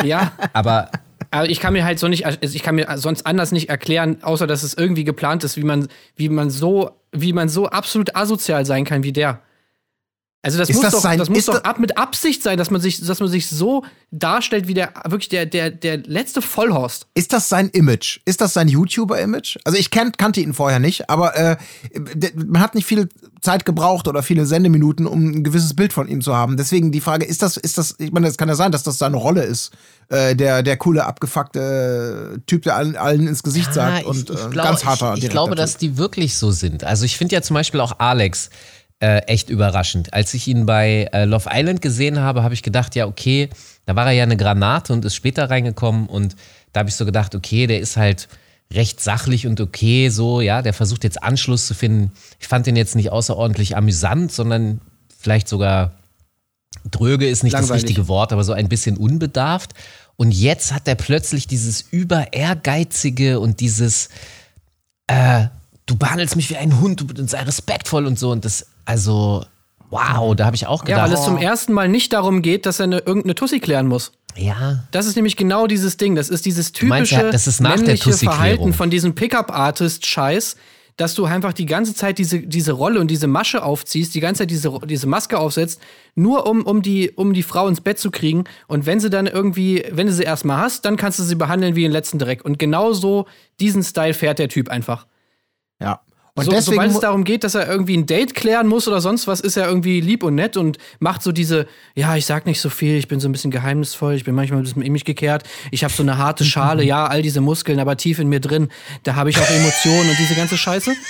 Ja, Aber aber ich kann mir halt so nicht, also ich kann mir sonst anders nicht erklären, außer dass es irgendwie geplant ist, wie man, wie man so, wie man so absolut asozial sein kann wie der. Also das Ist muss das doch, sein- das muss doch ab mit Absicht sein, dass man sich, dass man sich so darstellt wie der wirklich der, der, der letzte Vollhorst. Ist das sein Image? Ist das sein YouTuber-Image? Also ich kenn, kannte ihn vorher nicht, aber äh, man hat nicht viel Zeit gebraucht oder viele Sendeminuten, um ein gewisses Bild von ihm zu haben. Deswegen die Frage, ist das, ist das, ich meine, es kann ja sein, dass das seine Rolle ist. Äh, der, der coole, abgefuckte Typ, der allen, allen ins Gesicht sagt Ah, und äh, glaub- ganz harter Ich, ich glaube, dass die wirklich so sind. Also ich finde ja zum Beispiel auch Alex äh, echt überraschend. Als ich ihn bei äh, Love Island gesehen habe, habe ich gedacht, ja, okay, da war er ja eine Granate und ist später reingekommen und da habe ich so gedacht, okay, der ist halt recht sachlich und okay, so, ja, der versucht jetzt Anschluss zu finden. Ich fand den jetzt nicht außerordentlich amüsant, sondern vielleicht sogar dröge ist nicht Langweilig. das richtige Wort, aber so ein bisschen unbedarft. Und jetzt hat er plötzlich dieses über ehrgeizige und dieses, äh, du behandelst mich wie ein Hund, du sei respektvoll und so. Und das, also, wow, da habe ich auch Ja, weil gedacht, es zum ersten Mal nicht darum geht, dass er eine, irgendeine Tussi klären muss. ja, Das ist nämlich genau dieses Ding. Das ist dieses meinst, typische ja, das ist männliche. Verhalten von diesem Pickup-Artist-Scheiß, dass du einfach die ganze Zeit diese, diese Rolle und diese Masche aufziehst, die ganze Zeit diese, diese Maske aufsetzt, nur um, um, die, um die Frau ins Bett zu kriegen. Und wenn sie dann irgendwie, wenn du sie erstmal hast, dann kannst du sie behandeln wie den letzten Dreck. Und genau so diesen Style fährt der Typ einfach. ja. Und So, deswegen sobald es darum geht, dass er irgendwie ein Date klären muss oder sonst was, ist er irgendwie lieb und nett und macht so diese, ja, ich sag nicht so viel, ich bin so ein bisschen geheimnisvoll, ich bin manchmal ein bisschen in mich gekehrt, ich habe so eine harte Schale, ja, all diese Muskeln, aber tief in mir drin, da habe ich auch Emotionen und diese ganze Scheiße.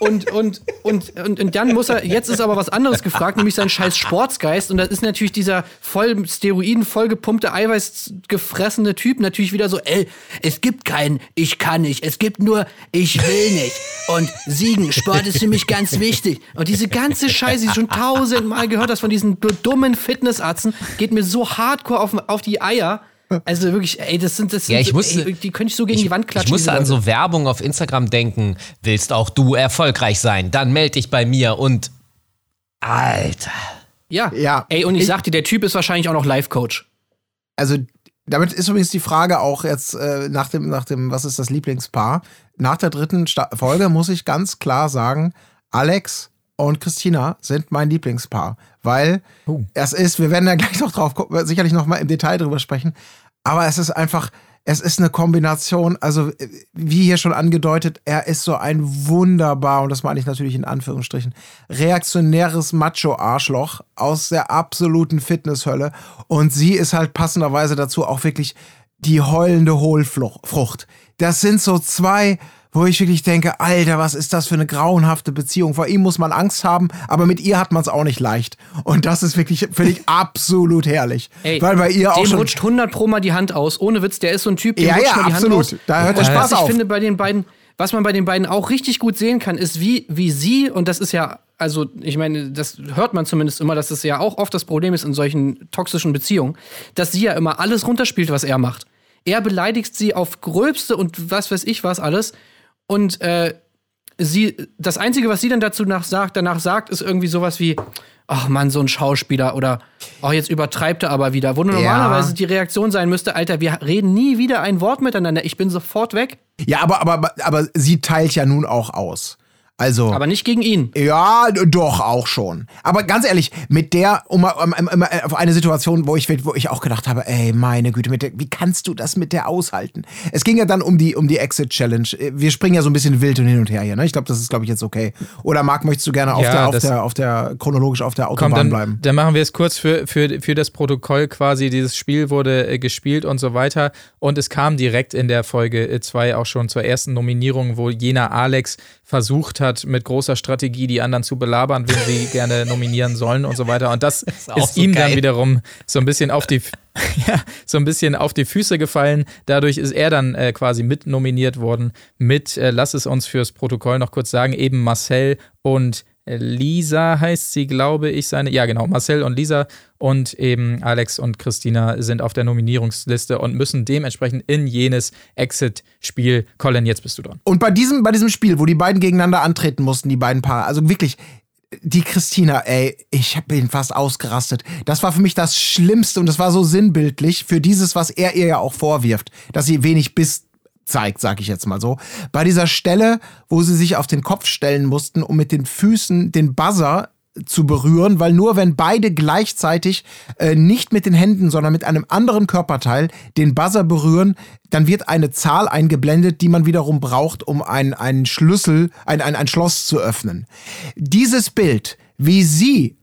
Und, und, und, und, und dann muss er, jetzt ist aber was anderes gefragt, nämlich sein scheiß Sportsgeist. Und das ist natürlich dieser voll Steroiden, vollgepumpte, Eiweiß gefressene Typ natürlich wieder so, ey, es gibt keinen, ich kann nicht, es gibt nur, ich will nicht. Und siegen, Sport ist für mich ganz wichtig. Und diese ganze Scheiße, die ich schon tausendmal gehört hast von diesen dummen Fitnessatzen, geht mir so hardcore auf, auf die Eier. Also wirklich, ey, das sind, das sind Ja, ich so, musste- ey, die könnte ich so gegen die Wand klatschen. Ich musste an so Werbung auf Instagram denken. Willst auch du erfolgreich sein? Dann melde dich bei mir und. Alter. Ja. Ja. Ey, und ich, Ich- sag dir, der Typ ist wahrscheinlich auch noch Life-Coach. also damit ist übrigens die Frage auch jetzt äh, nach dem, nach dem, was ist das Lieblingspaar? Nach der dritten Sta Folge muss ich ganz klar sagen, Alex und Christina sind mein Lieblingspaar, weil es ist, wir werden da gleich noch drauf gucken, sicherlich noch mal im Detail drüber sprechen, aber es ist einfach, es ist eine Kombination, also äh, wie hier schon angedeutet, er ist so ein wunderbar, und das meine ich natürlich in Anführungsstrichen, reaktionäres Macho-Arschloch aus der absoluten Fitnesshölle. Und sie ist halt passenderweise dazu auch wirklich die heulende Hohlfrucht. Das sind so zwei, wo ich wirklich denke, Alter, was ist das für eine grauenhafte Beziehung? Vor ihm muss man Angst haben, aber mit ihr hat man es auch nicht leicht. Und das ist wirklich, finde ich, absolut herrlich. Ey, Weil bei ihr auch dem schon rutscht 100 Pro mal die Hand aus. Ohne Witz, der ist so ein Typ, dem Ja, rutscht ja, mal die absolut. Hand aus. Da hört der Spaß was ich auf. finde bei den beiden, was man bei den beiden auch richtig gut sehen kann, ist, wie, wie sie, und das ist ja, also ich meine, das hört man zumindest immer, dass das ja auch oft das Problem ist in solchen toxischen Beziehungen, dass sie ja immer alles runterspielt, was er macht. Er beleidigt sie auf gröbste und was weiß ich was alles. Und äh, sie, das Einzige, was sie dann dazu nach sagt, danach sagt, ist irgendwie sowas wie, ach Mann, so ein Schauspieler oder oh, jetzt übertreibt er aber wieder. Wo normalerweise die Reaktion sein müsste, Alter, wir reden nie wieder ein Wort miteinander, ich bin sofort weg. Ja, aber, aber, aber sie teilt ja nun auch aus. Also. Aber nicht gegen ihn. Ja, doch, auch schon. Aber ganz ehrlich, mit der, um, um, um, auf eine Situation, wo ich, wo ich auch gedacht habe, ey, meine Güte, mit der, wie kannst du das mit der aushalten? Es ging ja dann um die, um die Exit-Challenge. Wir springen ja so ein bisschen wild und hin und her hier, ne? Ich glaube, das ist, glaube ich, jetzt okay. Oder Marc, möchtest du gerne auf, Ja, der, auf, der, auf der, chronologisch auf der Autobahn Komm, dann, bleiben? dann machen wir es kurz für, für, für das Protokoll quasi. Dieses Spiel wurde äh, gespielt und so weiter. Und es kam direkt in der Folge 2 auch schon zur ersten Nominierung, wo jener Alex versucht hat, mit großer Strategie die anderen zu belabern, wen sie gerne nominieren sollen und so weiter. Und das ist, auch so ihm dann geil. wiederum so ein bisschen auf die ja, so ein bisschen auf die Füße gefallen. Dadurch ist er dann äh, quasi mit nominiert worden mit, äh, lass es uns fürs Protokoll noch kurz sagen, eben Marcel und Lisa heißt sie, glaube ich, seine. Ja, genau, Marcel und Lisa und eben Alex und Christina sind auf der Nominierungsliste und müssen dementsprechend in jenes Exit-Spiel. Colin, jetzt bist du dran. Und bei diesem, bei diesem Spiel, wo die beiden gegeneinander antreten mussten, die beiden Paare, also wirklich, die Christina, ey, ich bin fast ausgerastet. Das war für mich das Schlimmste und das war so sinnbildlich für dieses, was er ihr ja auch vorwirft, dass sie wenig Biss zeigt, sag ich jetzt mal so. Bei dieser Stelle, wo sie sich auf den Kopf stellen mussten, um mit den Füßen den Buzzer zu berühren, weil nur wenn beide gleichzeitig äh, nicht mit den Händen, sondern mit einem anderen Körperteil den Buzzer berühren, dann wird eine Zahl eingeblendet, die man wiederum braucht, um ein, einen Schlüssel, ein, ein, ein Schloss zu öffnen. Dieses Bild, wie sie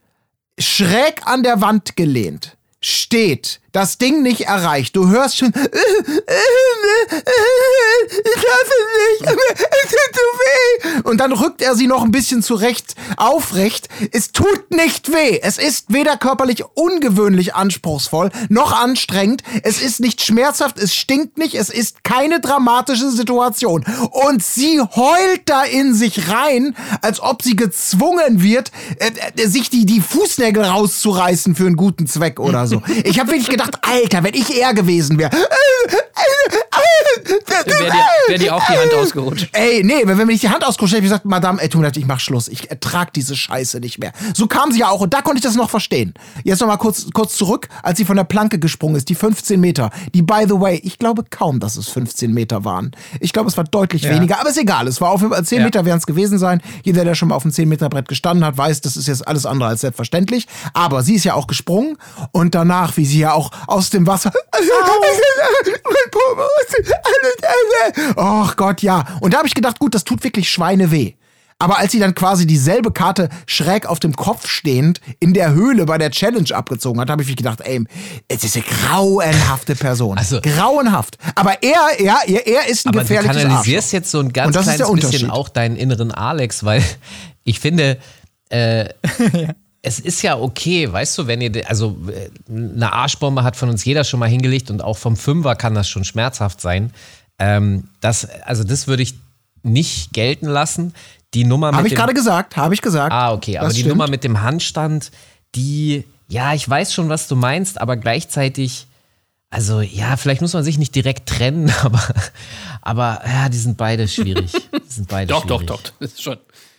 schräg an der Wand gelehnt steht, das Ding nicht erreicht, du hörst schon, ich schaffe nicht, es tut so weh. Und dann rückt er sie noch ein bisschen zurecht aufrecht. Es tut nicht weh. Es ist weder körperlich ungewöhnlich anspruchsvoll noch anstrengend. Es ist nicht schmerzhaft, es stinkt nicht, es ist keine dramatische Situation. Und sie heult da in sich rein, als ob sie gezwungen wird, äh, äh, sich die, die Fußnägel rauszureißen für einen guten Zweck oder so. Ich habe wirklich gedacht, Alter, wenn ich er gewesen wäre. Wäre dir, wär dir auch die Hand ausgerutscht. Ey, nee, wenn, wenn mir nicht die Hand ausgerutscht hätte, hätte ich gesagt, Madame, ey, tut mir leid, ich mach Schluss. Ich ertrag diese Scheiße nicht mehr. So kam sie ja auch und da konnte ich das noch verstehen. Jetzt noch mal kurz, kurz zurück, als sie von der Planke gesprungen ist, die 15 Meter. Die, by the way, ich glaube kaum, dass es 15 Meter waren. Ich glaube, es war deutlich Ja. weniger, aber ist egal. Es war auf 10 Ja. Meter werden es gewesen sein. Jeder, der schon mal auf dem 10 Meter Brett gestanden hat, weiß, das ist jetzt alles andere als selbstverständlich. Aber sie ist ja auch gesprungen und danach, wie sie ja auch aus dem Wasser. Och Gott, ja. Und da habe ich gedacht, gut, das tut wirklich Schweine weh. Aber als sie dann quasi dieselbe Karte schräg auf dem Kopf stehend in der Höhle bei der Challenge abgezogen hat, habe ich mich gedacht, ey, es ist eine grauenhafte Person. Also- grauenhaft. Aber er, ja, er, er ist ein Aber du gefährliches kanalisierst Arschloch. jetzt so ein ganz kleines bisschen auch deinen inneren Alex, weil ich finde, äh, es ist ja okay, weißt du, wenn ihr, also äh, eine Arschbombe hat von uns jeder schon mal hingelegt und auch vom Fünfer kann das schon schmerzhaft sein. Ähm, das, also das würde ich nicht gelten lassen. Die Nummer mit Habe ich gerade gesagt, habe ich gesagt. Ah, okay, aber Das die stimmt. Nummer mit dem Handstand, die, ja, ich weiß schon, was du meinst, aber gleichzeitig, also ja, vielleicht muss man sich nicht direkt trennen, aber, aber ja, die sind beide schwierig. Die sind beide Doch, doch, schwierig. doch. Das ist schon.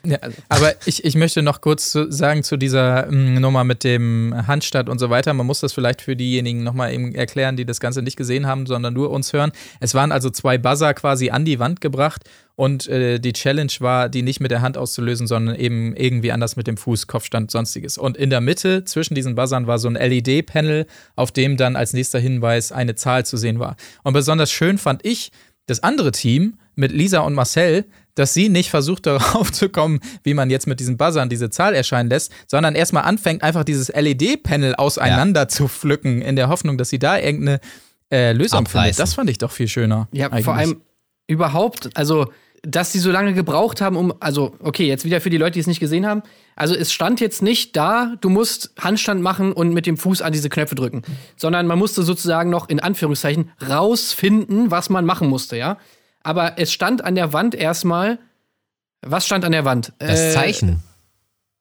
Ja, aber ich, ich möchte noch kurz zu, sagen zu dieser mm, Nummer mit dem Handstand und so weiter. Man muss das vielleicht für diejenigen nochmal eben erklären, die das Ganze nicht gesehen haben, sondern nur uns hören. Es waren also zwei Buzzer quasi an die Wand gebracht und äh, die Challenge war, die nicht mit der Hand auszulösen, sondern eben irgendwie anders mit dem Fuß, Kopfstand, sonstiges. Und in der Mitte zwischen diesen Buzzern war so ein LED-Panel, auf dem dann als nächster Hinweis eine Zahl zu sehen war. Und besonders schön fand ich, das andere Team mit Lisa und Marcel, dass sie nicht versucht darauf zu kommen, wie man jetzt mit diesen Buzzern diese Zahl erscheinen lässt, sondern erstmal anfängt, einfach dieses LED-Panel auseinander zu pflücken, in der Hoffnung, dass sie da irgendeine äh, Lösung findet. Abreißen. Das fand ich doch viel schöner. Ja, eigentlich. vor allem überhaupt, also, dass die so lange gebraucht haben, um, also, okay, jetzt wieder für die Leute, die es nicht gesehen haben. Also, es stand jetzt nicht da, du musst Handstand machen und mit dem Fuß an diese Knöpfe drücken, sondern man musste sozusagen noch in Anführungszeichen rausfinden, was man machen musste, ja. Aber es stand an der Wand erstmal, was stand an der Wand? Das Äh, Zeichen.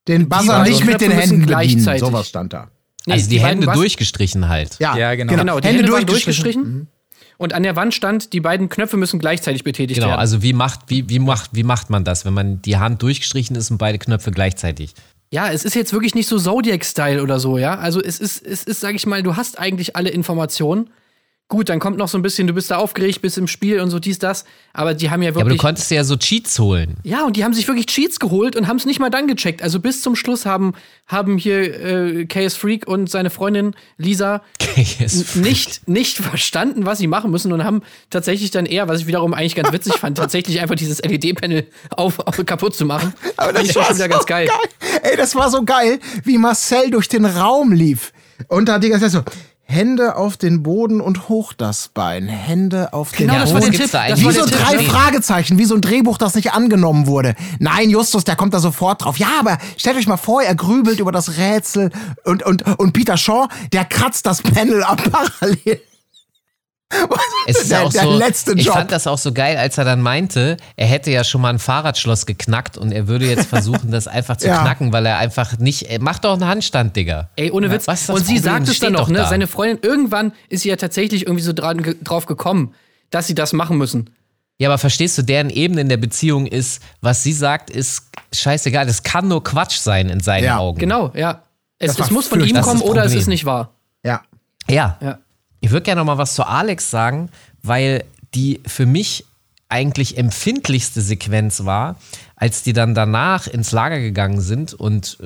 Den Buzzer nicht mit den Händen bedienen. gleichzeitig. Sowas stand da. nee, also die, beiden Hände durchgestrichen halt. Ja, Ja, genau. Genau, die Hände, Hände, durchgestrichen. durchgestrichen. Und an der Wand stand, die beiden Knöpfe müssen gleichzeitig betätigt Genau, werden. also wie macht, wie, wie, macht, wie macht man das, wenn man die Hand durchgestrichen ist und beide Knöpfe gleichzeitig? Ja, es ist jetzt wirklich nicht so Zodiac-Style oder so, ja. Also es ist, es ist, sag ich mal, du hast eigentlich alle Informationen. Gut, dann kommt noch so ein bisschen, du bist da aufgeregt, bist im Spiel und so dies, das. Aber die haben ja Ja, aber du wirklich. konntest ja so Cheats holen. Ja, und die haben sich wirklich Cheats geholt und haben es nicht mal dann gecheckt. Also bis zum Schluss haben, haben hier äh, KS Freak und seine Freundin Lisa nicht, nicht verstanden, was sie machen müssen und haben tatsächlich dann eher, was ich wiederum eigentlich ganz witzig fand, tatsächlich einfach dieses LED-Panel auf, auf kaputt zu machen. Aber ich schon wieder ganz geil. Ey, das war so geil, wie Marcel durch den Raum lief. Und da die ganze Zeit so, Hände auf den Boden und hoch das Bein. Hände auf den Genau, das war Boden. der Tipp. da Das war Wie so Tipp. drei Nee. Fragezeichen, wie so ein Drehbuch, das nicht angenommen wurde. Nein, Justus, der kommt da sofort drauf. Ja, aber stellt euch mal vor, er grübelt über das Rätsel und, und, und Peter Shaw, der kratzt das Panel ab parallel. Es ist der, ja auch der so, letzte ich Job. fand das auch so geil, als er dann meinte, er hätte ja schon mal ein Fahrradschloss geknackt und er würde jetzt versuchen, das einfach zu Ja. knacken, weil er einfach nicht, macht doch einen Handstand, Digga. Ey, ohne Witz. was ist das und sie Problem? sagt es dann noch, ne? da. Seine Freundin, irgendwann ist sie ja tatsächlich irgendwie so dran, drauf gekommen, dass sie das machen müssen. Ja, aber verstehst du, deren Ebene in der Beziehung ist, was sie sagt, ist scheißegal. Das kann nur Quatsch sein in seinen Ja, Augen. Genau, ja. Es, es muss von ihm kommen oder es ist nicht wahr. Ja. Ja. Ja. Ich würde gerne noch mal was zu Alex sagen, weil die für mich eigentlich empfindlichste Sequenz war, als die dann danach ins Lager gegangen sind und äh,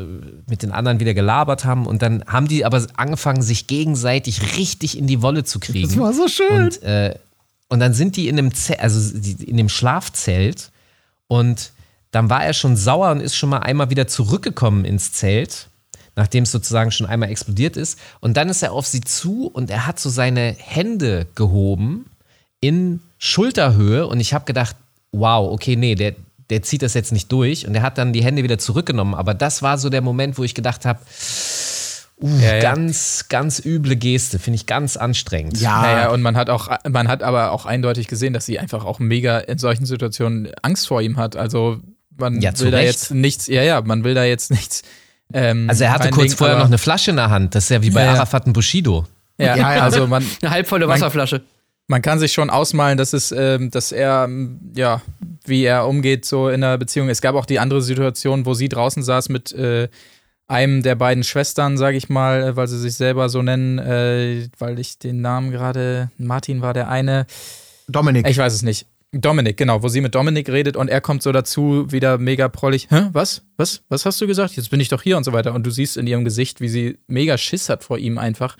mit den anderen wieder gelabert haben und dann haben die aber angefangen, sich gegenseitig richtig in die Wolle zu kriegen. Das war so schön. Und, äh, und dann sind die in dem, Ze also die, in dem Schlafzelt und dann war er schon sauer und ist schon mal einmal wieder zurückgekommen ins Zelt, nachdem es sozusagen schon einmal explodiert ist. Und dann ist er auf sie zu und er hat so seine Hände gehoben in Schulterhöhe und ich habe gedacht, wow, okay, nee, der, der zieht das jetzt nicht durch und er hat dann die Hände wieder zurückgenommen. Aber das war so der Moment, wo ich gedacht habe, uh, Ja, ja. ganz, ganz üble Geste, finde ich ganz anstrengend. Ja, Naja, und man hat auch, man hat aber auch eindeutig gesehen, dass sie einfach auch mega in solchen Situationen Angst vor ihm hat. Also man Ja, zu will da Recht. jetzt nichts, ja, ja, man will da jetzt nichts. Ähm, Also er hatte kurz reinlegen, vorher noch eine Flasche in der Hand. Das ist ja wie bei Ja. Arafat und Bushido. Ja, Ja, ja. also man, Eine halbvolle Wasserflasche. man kann sich schon ausmalen, dass es, ähm, dass er, ähm, ja, wie er umgeht so in der Beziehung. Es gab auch die andere Situation, wo sie draußen saß mit äh, einem der beiden Schwestern, sage ich mal, äh, weil sie sich selber so nennen, äh, weil ich den Namen gerade, Martin war der eine, Dominik. ich weiß es nicht. Dominik, genau, wo sie mit Dominik redet und er kommt so dazu, wieder mega prollig. Hä? Was? Was? Was hast du gesagt? Jetzt bin ich doch hier und so weiter. Und du siehst in ihrem Gesicht, wie sie mega Schiss hat vor ihm einfach.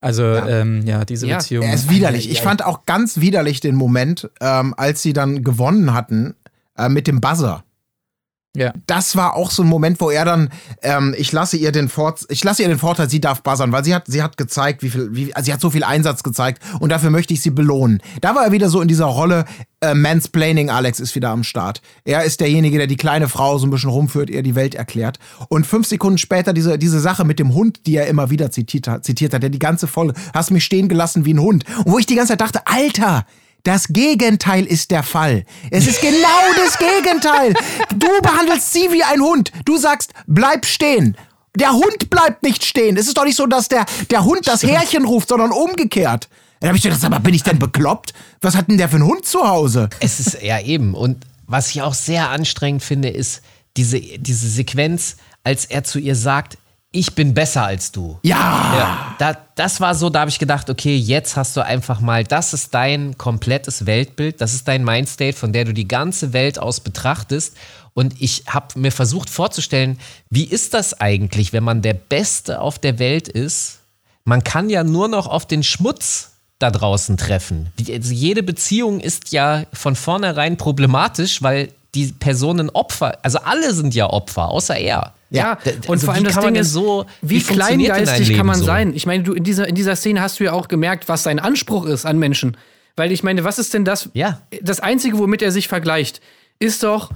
Also, ja, ähm, ja diese Ja, Beziehung. Er ist widerlich. Ich fand auch ganz widerlich den Moment, ähm, als sie dann gewonnen hatten äh, mit dem Buzzer. Ja. Das war auch so ein Moment, wo er dann, ähm, ich lasse ihr den Fort, ich lasse ihr den Vorteil, sie darf buzzern, weil sie hat, sie hat gezeigt, wie viel, wie, also sie hat so viel Einsatz gezeigt und dafür möchte ich sie belohnen. Da war er wieder so in dieser Rolle, äh, Mansplaining, Alex ist wieder am Start. Er ist derjenige, der die kleine Frau so ein bisschen rumführt, ihr die Welt erklärt. Und fünf Sekunden später diese, diese Sache mit dem Hund, die er immer wieder zitiert zitiert hat, der die ganze Folge, hast mich stehen gelassen wie ein Hund. Und wo ich die ganze Zeit dachte, Alter, das Gegenteil ist der Fall. Es ist genau das Gegenteil. Du behandelst sie wie ein Hund. Du sagst, bleib stehen. Der Hund bleibt nicht stehen. Es ist doch nicht so, dass der, der Hund das Härchen ruft, sondern umgekehrt. Dann hab ich gedacht, aber bin ich denn bekloppt? Was hat denn der für einen Hund zu Hause? Es ist ja eben. Und was ich auch sehr anstrengend finde, ist diese, diese Sequenz, als er zu ihr sagt, ich bin besser als du. Ja. Ja, da, das war so, da habe ich gedacht, okay, jetzt hast du einfach mal, das ist dein komplettes Weltbild, das ist dein Mindstate, von der du die ganze Welt aus betrachtest. Und ich habe mir versucht vorzustellen, wie ist das eigentlich, wenn man der Beste auf der Welt ist? Man kann ja nur noch auf den Schmutz da draußen treffen. Die- Also jede Beziehung ist ja von vornherein problematisch, weil die Personen Opfer, also alle sind ja Opfer, außer er. Ja, D- und also vor wie allem das kann Ding ist, so, wie, ein kleingeistig kann man so? sein? Ich meine, du in dieser, in dieser Szene hast du ja auch gemerkt, was sein Anspruch ist an Menschen. Weil ich meine, was ist denn das? Ja. Das Einzige, womit er sich vergleicht, ist doch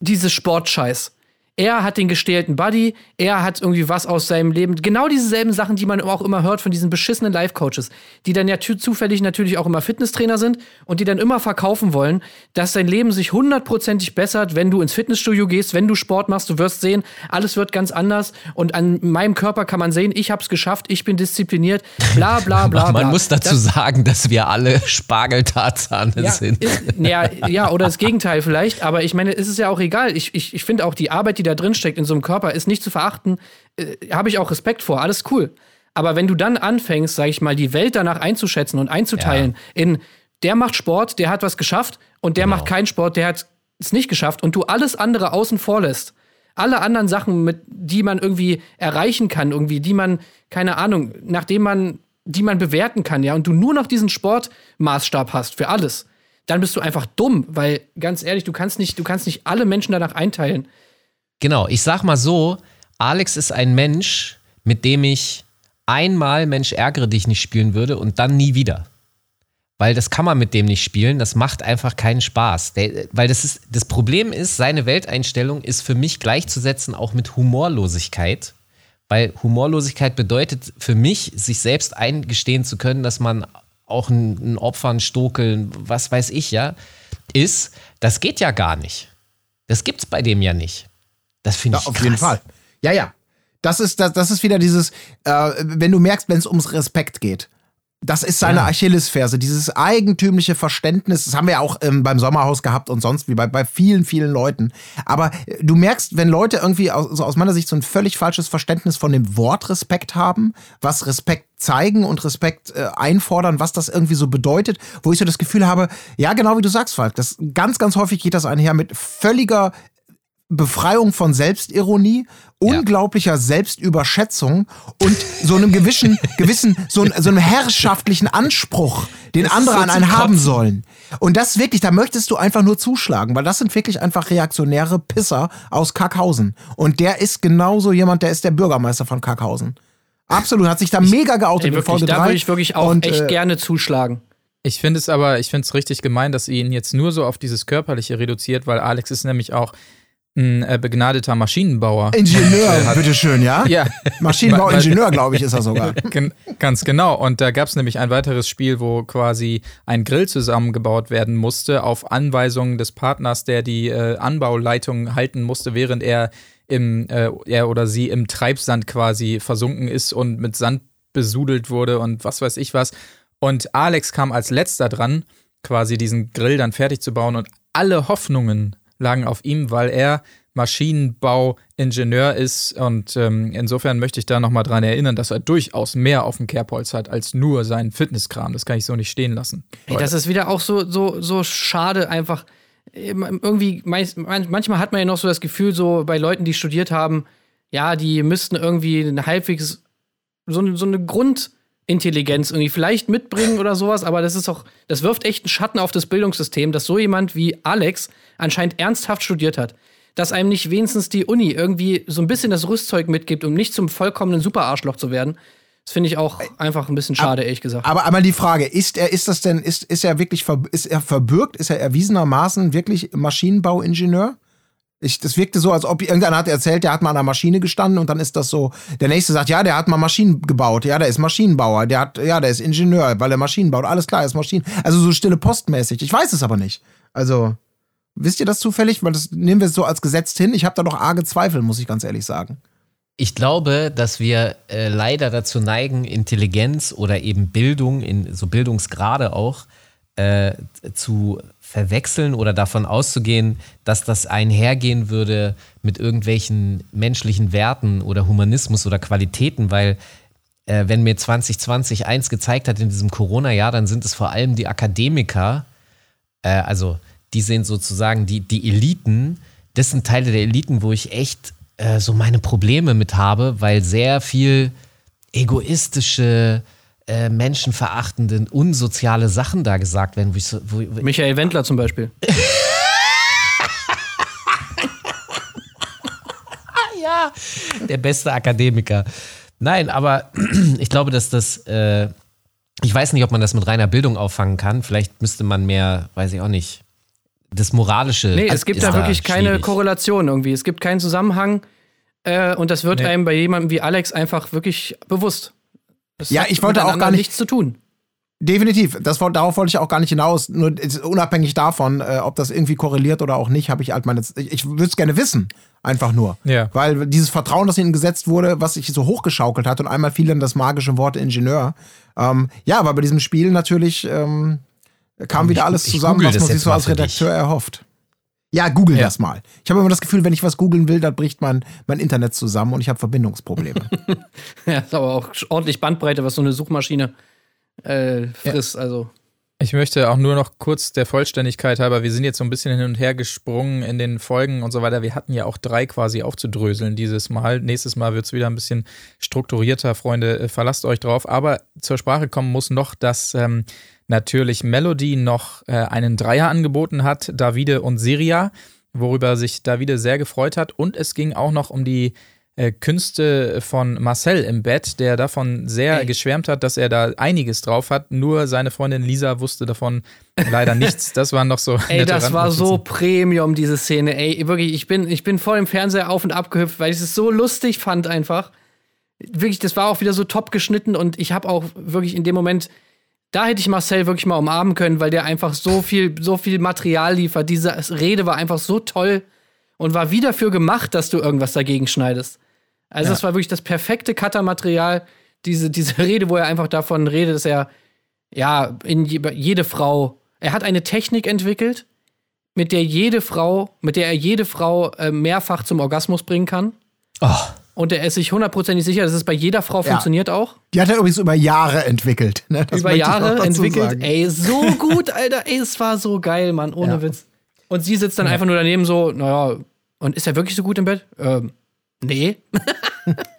dieses Sportscheiß. Er hat den gestählten Buddy, er hat irgendwie was aus seinem Leben. Genau dieselben Sachen, die man auch immer hört von diesen beschissenen Life-Coaches, die dann ja zufällig natürlich auch immer Fitnesstrainer sind und die dann immer verkaufen wollen, dass dein Leben sich hundertprozentig bessert, wenn du ins Fitnessstudio gehst, wenn du Sport machst. Du wirst sehen, alles wird ganz anders. Und an meinem Körper kann man sehen, ich hab's geschafft, ich bin diszipliniert, bla bla bla. Man bla. muss dazu Das- sagen, dass wir alle Spargeltarzane ja, sind. Ist, ja, ja, oder das Gegenteil vielleicht. Aber ich meine, es ist ja auch egal. Ich, ich, ich finde auch die Arbeit, die da drin steckt in so einem Körper, ist nicht zu verachten. Äh, Habe ich auch Respekt vor. Alles cool. Aber wenn du dann anfängst, sag ich mal, die Welt danach einzuschätzen und einzuteilen in der macht Sport, der hat was geschafft und der Genau. macht keinen Sport, der hat es nicht geschafft und du alles andere außen vor lässt. Alle anderen Sachen, mit, die man irgendwie erreichen kann, irgendwie, die man, keine Ahnung, nachdem man, die man bewerten kann, ja, und du nur noch diesen Sportmaßstab hast für alles, dann bist du einfach dumm, weil ganz ehrlich, du kannst nicht, du kannst nicht alle Menschen danach einteilen. Genau, ich sag mal so, Alex ist ein Mensch, mit dem ich einmal Mensch ärgere dich nicht spielen würde und dann nie wieder. Weil das kann man mit dem nicht spielen, das macht einfach keinen Spaß. Der, weil das ist, das Problem ist, seine Welteinstellung ist für mich gleichzusetzen auch mit Humorlosigkeit. Weil Humorlosigkeit bedeutet für mich, sich selbst eingestehen zu können, dass man auch ein, ein Opfer, ein Stokel, ein was weiß ich ja, ist. Das geht ja gar nicht. Das gibt's bei dem ja nicht. Das finde ich auf krass. jeden Fall. Ja, ja. Das ist, das, das ist wieder dieses, äh, wenn du merkst, wenn es ums Respekt geht. Das ist seine Ja. Achillesferse, dieses eigentümliche Verständnis. Das haben wir ja auch ähm, beim Sommerhaus gehabt und sonst wie bei, bei vielen, vielen Leuten. Aber äh, du merkst, wenn Leute irgendwie aus, so aus meiner Sicht so ein völlig falsches Verständnis von dem Wort Respekt haben, was Respekt zeigen und Respekt äh, einfordern, was das irgendwie so bedeutet, wo ich so das Gefühl habe, ja, genau wie du sagst, Falk, das ganz, ganz häufig geht das einher mit völliger Befreiung von Selbstironie, unglaublicher Selbstüberschätzung und so einem gewissen, gewissen so, ein- so einem herrschaftlichen Anspruch, den Das andere so an einen haben sollen. Und das wirklich, da möchtest du einfach nur zuschlagen, weil das sind wirklich einfach reaktionäre Pisser aus Kackhausen. Und der ist genauso jemand, der ist der Bürgermeister von Kackhausen. Absolut, hat sich da mega geoutet Ey, wirklich, da 3. würde ich wirklich auch Und, echt äh, gerne zuschlagen. Ich finde es aber, ich finde es richtig gemein, dass ihr ihn jetzt nur so auf dieses Körperliche reduziert, weil Alex ist nämlich auch ein äh, begnadeter Maschinenbauer. Ingenieur, bitteschön, ja? Ja, Maschinenbauingenieur, glaube ich, ist er sogar. Gen ganz genau. Und da gab es nämlich ein weiteres Spiel, wo quasi ein Grill zusammengebaut werden musste, auf Anweisung des Partners, der die äh, Anbauleitung halten musste, während er im, äh, er oder sie im Treibsand quasi versunken ist und mit Sand besudelt wurde und was weiß ich was. Und Alex kam als letzter dran, quasi diesen Grill dann fertig zu bauen und alle Hoffnungen lagen auf ihm, weil er Maschinenbauingenieur ist und ähm, insofern möchte ich da nochmal dran erinnern, dass er durchaus mehr auf dem Kerbholz hat als nur seinen Fitnesskram. Das kann ich so nicht stehen lassen. Ey, das ist wieder auch so, so, so schade einfach. Ähm, Irgendwie, manchmal hat man ja noch so das Gefühl, so bei Leuten, die studiert haben, ja, die müssten irgendwie halbwegs so, so eine Grundintelligenz irgendwie vielleicht mitbringen oder sowas, aber das ist auch, das wirft echt einen Schatten auf das Bildungssystem, dass so jemand wie Alex anscheinend ernsthaft studiert hat. Dass einem nicht wenigstens die Uni irgendwie so ein bisschen das Rüstzeug mitgibt, um nicht zum vollkommenen Superarschloch zu werden. Das finde ich auch einfach ein bisschen schade, ehrlich gesagt. Aber einmal die Frage, ist er, ist das denn, ist, ist er wirklich, ist er verbürgt, ist er erwiesenermaßen wirklich Maschinenbauingenieur? Ich, das wirkte so, als ob irgendeiner hat erzählt, der hat mal an einer Maschine gestanden und dann ist das so, der nächste sagt, ja, der hat mal Maschinen gebaut, ja, der ist Maschinenbauer, der hat, ja, der ist Ingenieur, weil er Maschinen baut, alles klar, er ist Maschinen, also so stille postmäßig. Ich weiß es aber nicht. Also, wisst ihr das zufällig? Weil das nehmen wir so als gesetzt hin. Ich habe da doch arge Zweifel, muss ich ganz ehrlich sagen. Ich glaube, dass wir äh, leider dazu neigen, Intelligenz oder eben Bildung, in so Bildungsgrade auch, äh, zu verwechseln oder davon auszugehen, dass das einhergehen würde mit irgendwelchen menschlichen Werten oder Humanismus oder Qualitäten, weil äh, wenn mir 2020 eins gezeigt hat in diesem Corona-Jahr, dann sind es vor allem die Akademiker, äh, also die sind sozusagen die, die Eliten, das sind Teile der Eliten, wo ich echt äh, so meine Probleme mit habe, weil sehr viel egoistische, äh, menschenverachtende, unsoziale Sachen da gesagt werden. Wo ich so, wo, wo, Michael Wendler zum Beispiel. der beste Akademiker. Nein, aber ich glaube, dass das, äh, ich weiß nicht, ob man das mit reiner Bildung auffangen kann. Vielleicht müsste man mehr, weiß ich auch nicht, das Moralische. Nee, es gibt da wirklich keine schwierig. Korrelation irgendwie. Es gibt keinen Zusammenhang. Äh, und das wird Nee. einem bei jemandem wie Alex einfach wirklich bewusst. Das Ja, ich wollte auch gar nicht- nichts zu tun. Definitiv. Das, darauf wollte ich auch gar nicht hinaus. Nur jetzt unabhängig davon, äh, ob das irgendwie korreliert oder auch nicht, habe ich halt meine. Ich, ich würde es gerne wissen. Einfach nur. Ja. Weil dieses Vertrauen, das ihnen gesetzt wurde, was sich so hochgeschaukelt hat und einmal fiel dann das magische Wort Ingenieur. Ähm, ja, aber bei diesem Spiel natürlich ähm, kam wieder ich- alles ich zusammen, was man sich so als für dich. Redakteur erhofft. Ja, google Ja. das mal. Ich habe immer das Gefühl, wenn ich was googeln will, dann bricht mein, mein Internet zusammen und ich habe Verbindungsprobleme. Ja, ist aber auch ordentlich Bandbreite, was so eine Suchmaschine äh, frisst. Also. Ich möchte auch nur noch kurz der Vollständigkeit halber, wir sind jetzt so ein bisschen hin und her gesprungen in den Folgen und so weiter. Wir hatten ja auch drei quasi aufzudröseln dieses Mal. Nächstes Mal wird es wieder ein bisschen strukturierter, Freunde, äh, verlasst euch drauf. Aber zur Sprache kommen muss noch, dass ähm, natürlich Melody noch äh, einen Dreier angeboten hat, Davide und Siria, worüber sich Davide sehr gefreut hat. Und es ging auch noch um die äh, Künste von Marcel im Bett, der davon sehr geschwärmt hat, dass er da einiges drauf hat. Nur seine Freundin Lisa wusste davon leider nichts. Das waren noch so. Ey, das war so. Premium, diese Szene. Ey, wirklich, ich bin, ich bin vor dem Fernseher auf und ab gehüpft, weil ich es so lustig fand einfach. Wirklich, das war auch wieder so top geschnitten und ich habe auch wirklich in dem Moment, da hätte ich Marcel wirklich mal umarmen können, weil der einfach so viel, so viel Material liefert. Diese Rede war einfach so toll und war wie dafür gemacht, dass du irgendwas dagegen schneidest. Also, das war wirklich das perfekte Cutter-Material. Diese, diese Rede, wo er einfach davon redet, dass er, ja, in je, jede Frau, er hat eine Technik entwickelt, mit der jede Frau, mit der er jede Frau äh, mehrfach zum Orgasmus bringen kann. Oh, Und er ist sich hundertprozentig sicher, dass es bei jeder Frau funktioniert auch. Die hat er übrigens über Jahre entwickelt. Ne? Über Jahre entwickelt. sagen. Ey, so gut, Alter. Ey, es war so geil, Mann. Ohne Ja. Witz. Und sie sitzt dann einfach nur daneben so, naja, Und ist er wirklich so gut im Bett? Ähm, nee.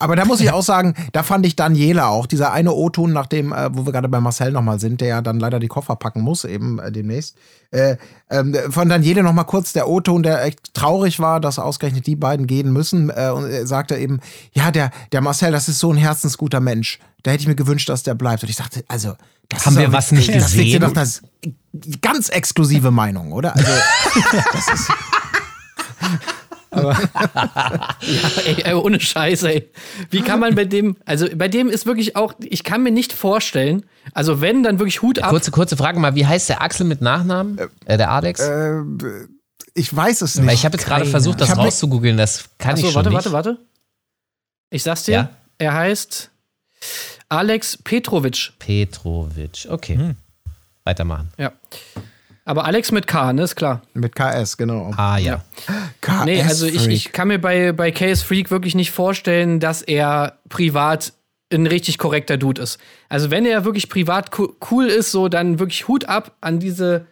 Aber da muss ich auch sagen, da fand ich Daniela auch, dieser eine O-Ton, nachdem, äh, wo wir gerade bei Marcel nochmal sind, der ja dann leider die Koffer packen muss, eben äh, demnächst. Äh, ähm, von Daniele nochmal kurz der O-Ton, der echt traurig war, dass ausgerechnet die beiden gehen müssen. Äh, und er sagte eben, ja, der, der Marcel, das ist so ein herzensguter Mensch. Da hätte ich mir gewünscht, dass der bleibt. Und ich sagte, also, das Haben ist wir was nicht gesehen? doch das ganz exklusive Meinung, oder? Also, das ist, ey, ey, ohne Scheiß, ey. Wie kann man bei dem, also bei dem ist wirklich auch, ich kann mir nicht vorstellen, also wenn, dann wirklich Hut ab. Kurze, kurze Frage mal, wie heißt der Axel mit Nachnamen? Äh, der Alex? äh, ich weiß es nicht. Weil ich habe jetzt gerade versucht, das Ich rauszugoogeln, das kann ich Achso, schon warte, nicht. warte, warte. Ich sag's dir, Ja? er heißt Alex Petrovic. Petrovic, okay. Weitermachen. Ja. Aber Alex mit K, ne, ist klar. Mit KS, genau. Ah ja. KS Nee, also ich, ich kann mir bei, bei KS Freak wirklich nicht vorstellen, dass er privat ein richtig korrekter Dude ist. Also wenn er wirklich privat co cool ist, so dann wirklich Hut ab an diese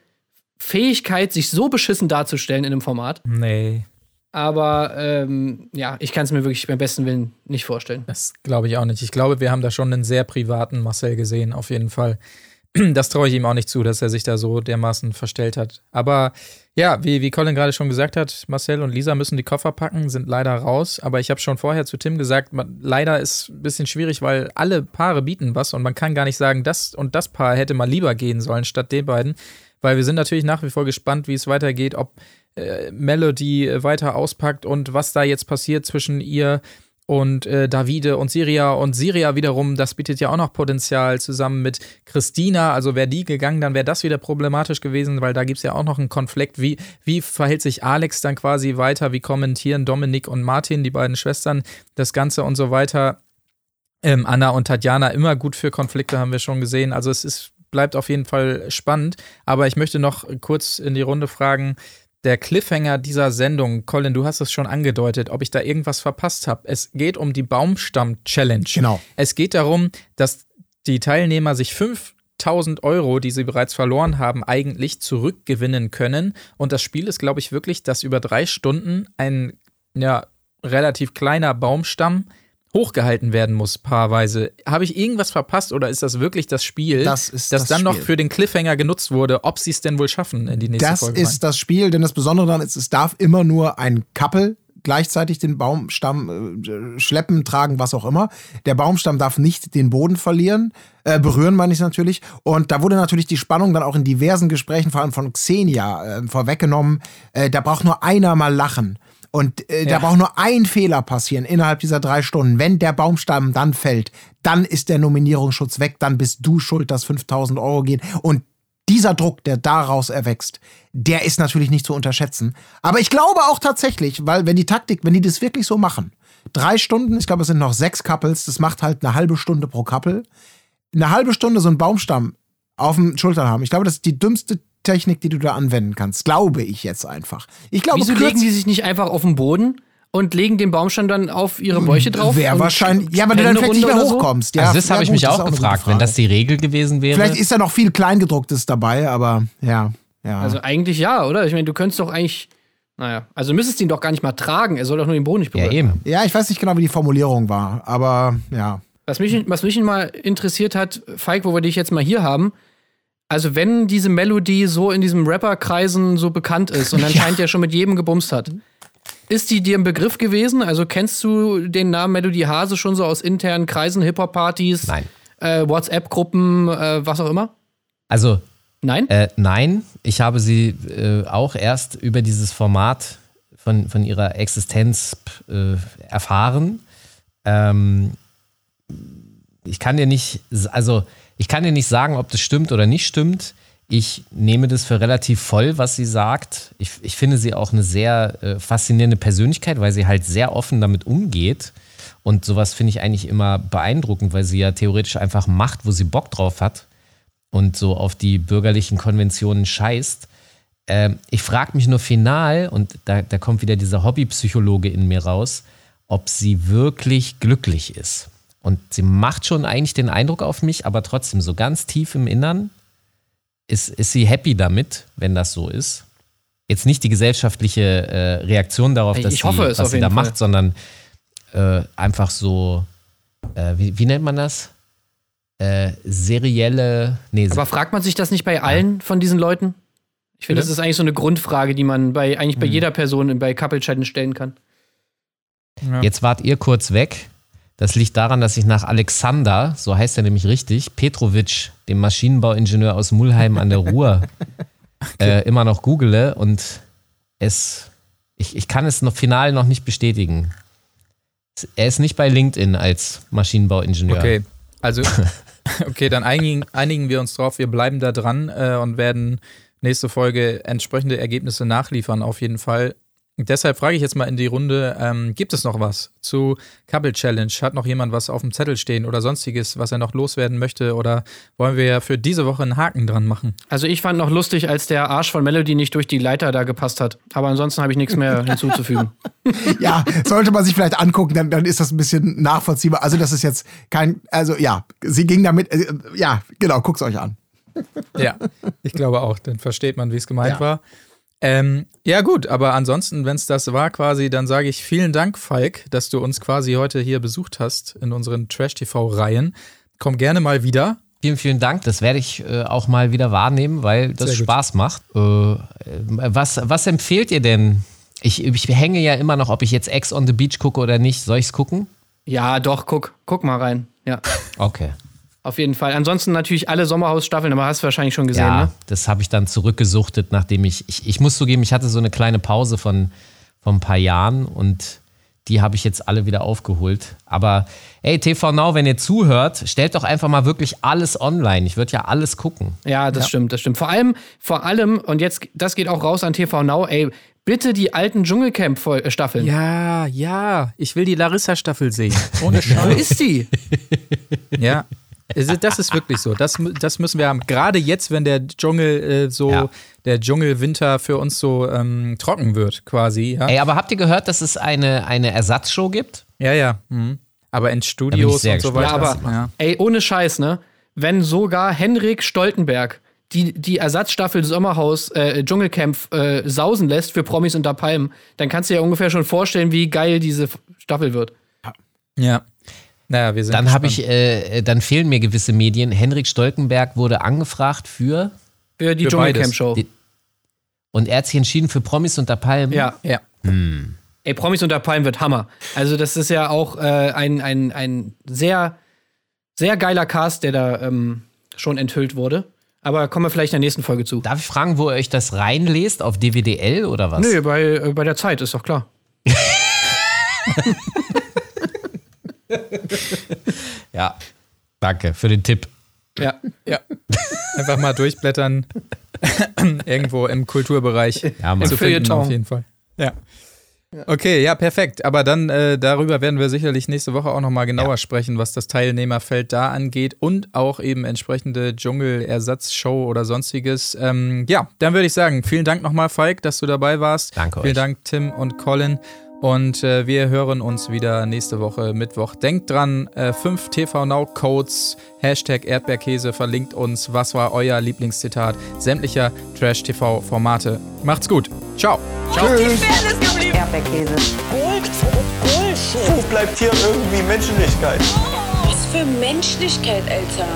Fähigkeit, sich so beschissen darzustellen in einem Format. Nee, Aber ähm, ja, ich kann es mir wirklich beim besten Willen nicht vorstellen. das glaube ich auch nicht. Ich glaube, wir haben da schon einen sehr privaten Marcel gesehen, auf jeden Fall. Das traue ich ihm auch nicht zu, dass er sich da so dermaßen verstellt hat. Aber ja, wie, wie Colin gerade schon gesagt hat, Marcel und Lisa müssen die Koffer packen, sind leider raus. Aber ich habe schon vorher zu Tim gesagt, man, leider ist ein bisschen schwierig, weil alle Paare bieten was und man kann gar nicht sagen, das und das Paar hätte mal lieber gehen sollen statt den beiden. Weil wir sind natürlich nach wie vor gespannt, wie es weitergeht, ob äh, Melody weiter auspackt und was da jetzt passiert zwischen ihr und äh, Davide und Siria und Siria wiederum, das bietet ja auch noch Potenzial zusammen mit Christina. Also wäre die gegangen, dann wäre das wieder problematisch gewesen, weil da gibt es ja auch noch einen Konflikt. Wie, wie verhält sich Alex dann quasi weiter? Wie kommentieren Dominik und Martin, die beiden Schwestern, das Ganze und so weiter? Ähm, Anna und Tatjana immer gut für Konflikte, haben wir schon gesehen. Also es ist, bleibt auf jeden Fall spannend. Aber ich möchte noch kurz in die Runde fragen, der Cliffhanger dieser Sendung, Colin, du hast es schon angedeutet, ob ich da irgendwas verpasst habe. Es geht um die Baumstamm-Challenge. Genau. Es geht darum, dass die Teilnehmer sich 5000 Euro, die sie bereits verloren haben, eigentlich zurückgewinnen können. Und das Spiel ist, glaube ich, wirklich, dass über drei Stunden ein ja, relativ kleiner Baumstamm hochgehalten werden muss, paarweise. Habe ich irgendwas verpasst oder ist das wirklich das Spiel, Das ist das, das dann noch Spiel. für den Cliffhanger genutzt wurde, ob sie es denn wohl schaffen in die nächste Das Folge? ist das Spiel, denn das Besondere daran ist, es darf immer nur ein Couple gleichzeitig den Baumstamm äh, schleppen, tragen, was auch immer. Der Baumstamm darf nicht den Boden verlieren, äh, berühren meine ich natürlich. Und da wurde natürlich die Spannung dann auch in diversen Gesprächen, vor allem von Xenia, äh, vorweggenommen. Äh, da braucht nur einer mal lachen. Und äh, da Ja. braucht nur ein Fehler passieren innerhalb dieser drei Stunden. Wenn der Baumstamm dann fällt, dann ist der Nominierungsschutz weg, dann bist du schuld, dass 5000 Euro gehen. Und dieser Druck, der daraus erwächst, der ist natürlich nicht zu unterschätzen. Aber ich glaube auch tatsächlich, weil wenn die Taktik, wenn die das wirklich so machen, drei Stunden, ich glaube, es sind noch sechs Couples, das macht halt eine halbe Stunde pro Couple, eine halbe Stunde so einen Baumstamm auf dem Schultern haben. Ich glaube, das ist die dümmste Technik, die du da anwenden kannst. Glaube ich jetzt einfach. Ich glaube, Wieso legen die sich nicht einfach auf den Boden und legen den Baumstamm dann auf ihre Bäuche drauf? Wäre wahrscheinlich, ja, weil du dann vielleicht nicht mehr oder so? hochkommst. Ja, also das ja, habe ich mich auch gefragt, wenn das die Regel gewesen wäre. Vielleicht ist da noch viel Kleingedrucktes dabei, aber ja, ja. Also eigentlich ja, oder? Ich meine, du könntest doch eigentlich, naja, also du müsstest ihn doch gar nicht mal tragen. Er soll doch nur den Boden nicht ja, berühren. eben. ja, ich weiß nicht genau, wie die Formulierung war, aber ja. Was mich, was mich mal interessiert hat, Falk, wo wir dich jetzt mal hier haben, also wenn diese Melodie so in diesem Rapperkreisen so bekannt ist und anscheinend ja. schon mit jedem gebumst hat, ist die dir ein Begriff gewesen? Also kennst du den Namen Melodie Hase schon so aus internen Kreisen, Hip-Hop-Partys, äh, WhatsApp-Gruppen, äh, was auch immer? Also Nein? Äh, nein, ich habe sie äh, auch erst über dieses Format von, von ihrer Existenz äh, erfahren. Ähm, ich kann dir nicht, also ich kann dir nicht sagen, ob das stimmt oder nicht stimmt. Ich nehme das für relativ voll, was sie sagt. Ich, ich finde sie auch eine sehr äh, faszinierende Persönlichkeit, weil sie halt sehr offen damit umgeht. Und sowas finde ich eigentlich immer beeindruckend, weil sie ja theoretisch einfach macht, wo sie Bock drauf hat und so auf die bürgerlichen Konventionen scheißt. Ähm, ich frage mich nur final, und da, da kommt wieder dieser Hobbypsychologe in mir raus, ob sie wirklich glücklich ist. Und sie macht schon eigentlich den Eindruck auf mich, aber trotzdem so ganz tief im Innern ist, ist sie happy damit, wenn das so ist. jetzt nicht die gesellschaftliche äh, Reaktion darauf, Ich dass hoffe sie, es was sie da Fall. macht, sondern äh, einfach so, äh, wie, wie nennt man das? Äh, serielle, nee, Aber fragt man sich das nicht bei allen von diesen Leuten? Ich finde, das ist eigentlich so eine Grundfrage, die man bei eigentlich bei jeder Person bei Couple-Chatten stellen kann. Ja. Jetzt wart ihr kurz weg. Das liegt daran, dass ich nach Alexander, so heißt er nämlich richtig, Petrovic, dem Maschinenbauingenieur aus Mulheim an der Ruhr, äh, immer noch google und es, ich, ich kann es noch final noch nicht bestätigen. Er ist nicht bei LinkedIn als Maschinenbauingenieur. Okay, also, okay, dann einigen, einigen wir uns drauf, wir bleiben da dran äh, und werden nächste Folge entsprechende Ergebnisse nachliefern, auf jeden Fall. Deshalb frage ich jetzt mal in die Runde, ähm, gibt es noch was zu Couple Challenge? Hat noch jemand was auf dem Zettel stehen oder sonstiges, was er noch loswerden möchte? Oder wollen wir für diese Woche einen Haken dran machen? Also ich fand noch lustig, als der Arsch von Melody nicht durch die Leiter da gepasst hat. Aber ansonsten habe ich nichts mehr hinzuzufügen. Ja, sollte man sich vielleicht angucken, dann, dann ist das ein bisschen nachvollziehbar. Also, das ist jetzt kein, also ja, sie ging damit, äh, ja, genau, guckt's euch an. Ja, ich glaube auch. Dann versteht man, wie es gemeint Ja. war. Ähm, ja, gut, aber ansonsten, wenn es das war quasi, dann sage ich vielen Dank, Falk, dass du uns quasi heute hier besucht hast in unseren Trash-TV-Reihen. Komm gerne mal wieder. Vielen, vielen Dank. Das werde ich äh, auch mal wieder wahrnehmen, weil das Sehr gut. Spaß macht. Äh, äh, was, was empfehlt ihr denn? Ich, ich hänge ja immer noch, ob ich jetzt Ex on the Beach gucke oder nicht. Soll ich es gucken? Ja, doch, guck, guck mal rein. Ja, Okay. Auf jeden Fall. Ansonsten natürlich alle Sommerhaus-Staffeln, aber hast du wahrscheinlich schon gesehen, ja, ne? das habe ich dann zurückgesuchtet, nachdem ich, ich, ich muss zugeben, ich hatte so eine kleine Pause von, von ein paar Jahren und die habe ich jetzt alle wieder aufgeholt. Aber ey, TV Now, wenn ihr zuhört, stellt doch einfach mal wirklich alles online. Ich würde ja alles gucken. Ja, das stimmt, das stimmt. Vor allem, vor allem, und jetzt, das geht auch raus an TV Now, ey, bitte die alten Dschungelcamp-Staffeln. Ja, ja, ich will die Larissa-Staffel sehen. Ohne Wo Scheiß. ist die? ja. Ist- Das ist wirklich so. Das, das müssen wir haben. Gerade jetzt, wenn der Dschungel äh, so, Ja. der Dschungelwinter für uns so ähm, trocken wird, quasi. Ja, Ey, aber habt ihr gehört, dass es eine, eine Ersatzshow gibt? ja. ja. Mhm. Aber in Studios und so weiter. Ja, aber ja. ey, ohne Scheiß, ne? Wenn sogar Henrik Stoltenberg die, die Ersatzstaffel Sommerhaus äh, Dschungelcamp äh, sausen lässt für Promis unter Palmen, dann kannst du dir ja ungefähr schon vorstellen, wie geil diese Staffel wird. ja. Naja, wir sind Dann habe ich, äh, dann fehlen mir gewisse Medien. Henrik Stolkenberg wurde angefragt für Für die Für Dschungelcamp-Show. Die- und er hat sich entschieden für Promis unter Palmen. Ja. Ja. Ey, Promis unter Palmen wird Hammer. Also, das ist ja auch äh, ein, ein, ein sehr, sehr geiler Cast, der da ähm, schon enthüllt wurde. Aber kommen wir vielleicht in der nächsten Folge zu. Darf ich fragen, wo ihr euch das reinlest? Auf DWDL oder was? Nö, bei, äh, bei der Zeit, ist doch klar. Ja. Danke für den Tipp. Ja. Ja. Einfach mal durchblättern. Irgendwo im Kulturbereich. Ja, Mann. zu finden, auf jeden Fall. Ja. Okay, ja, perfekt. Aber dann äh, darüber werden wir sicherlich nächste Woche auch nochmal genauer sprechen, was das Teilnehmerfeld da angeht und auch eben entsprechende Dschungel-Ersatzshow oder sonstiges. Ähm, ja, dann würde ich sagen, vielen Dank nochmal, Falk, dass du dabei warst. Danke Vielen euch. Dank, Tim und Colin. Und äh, wir hören uns wieder nächste Woche Mittwoch. Denkt dran, äh, 5 TV Now Codes, Hashtag Erdbeerkäse verlinkt uns. Was war euer Lieblingszitat sämtlicher Trash-TV-Formate? Macht's gut. Ciao. Erdbeerkäse. Gold, Bullshit. Wo bleibt hier irgendwie Menschlichkeit? Was für Menschlichkeit, Alter.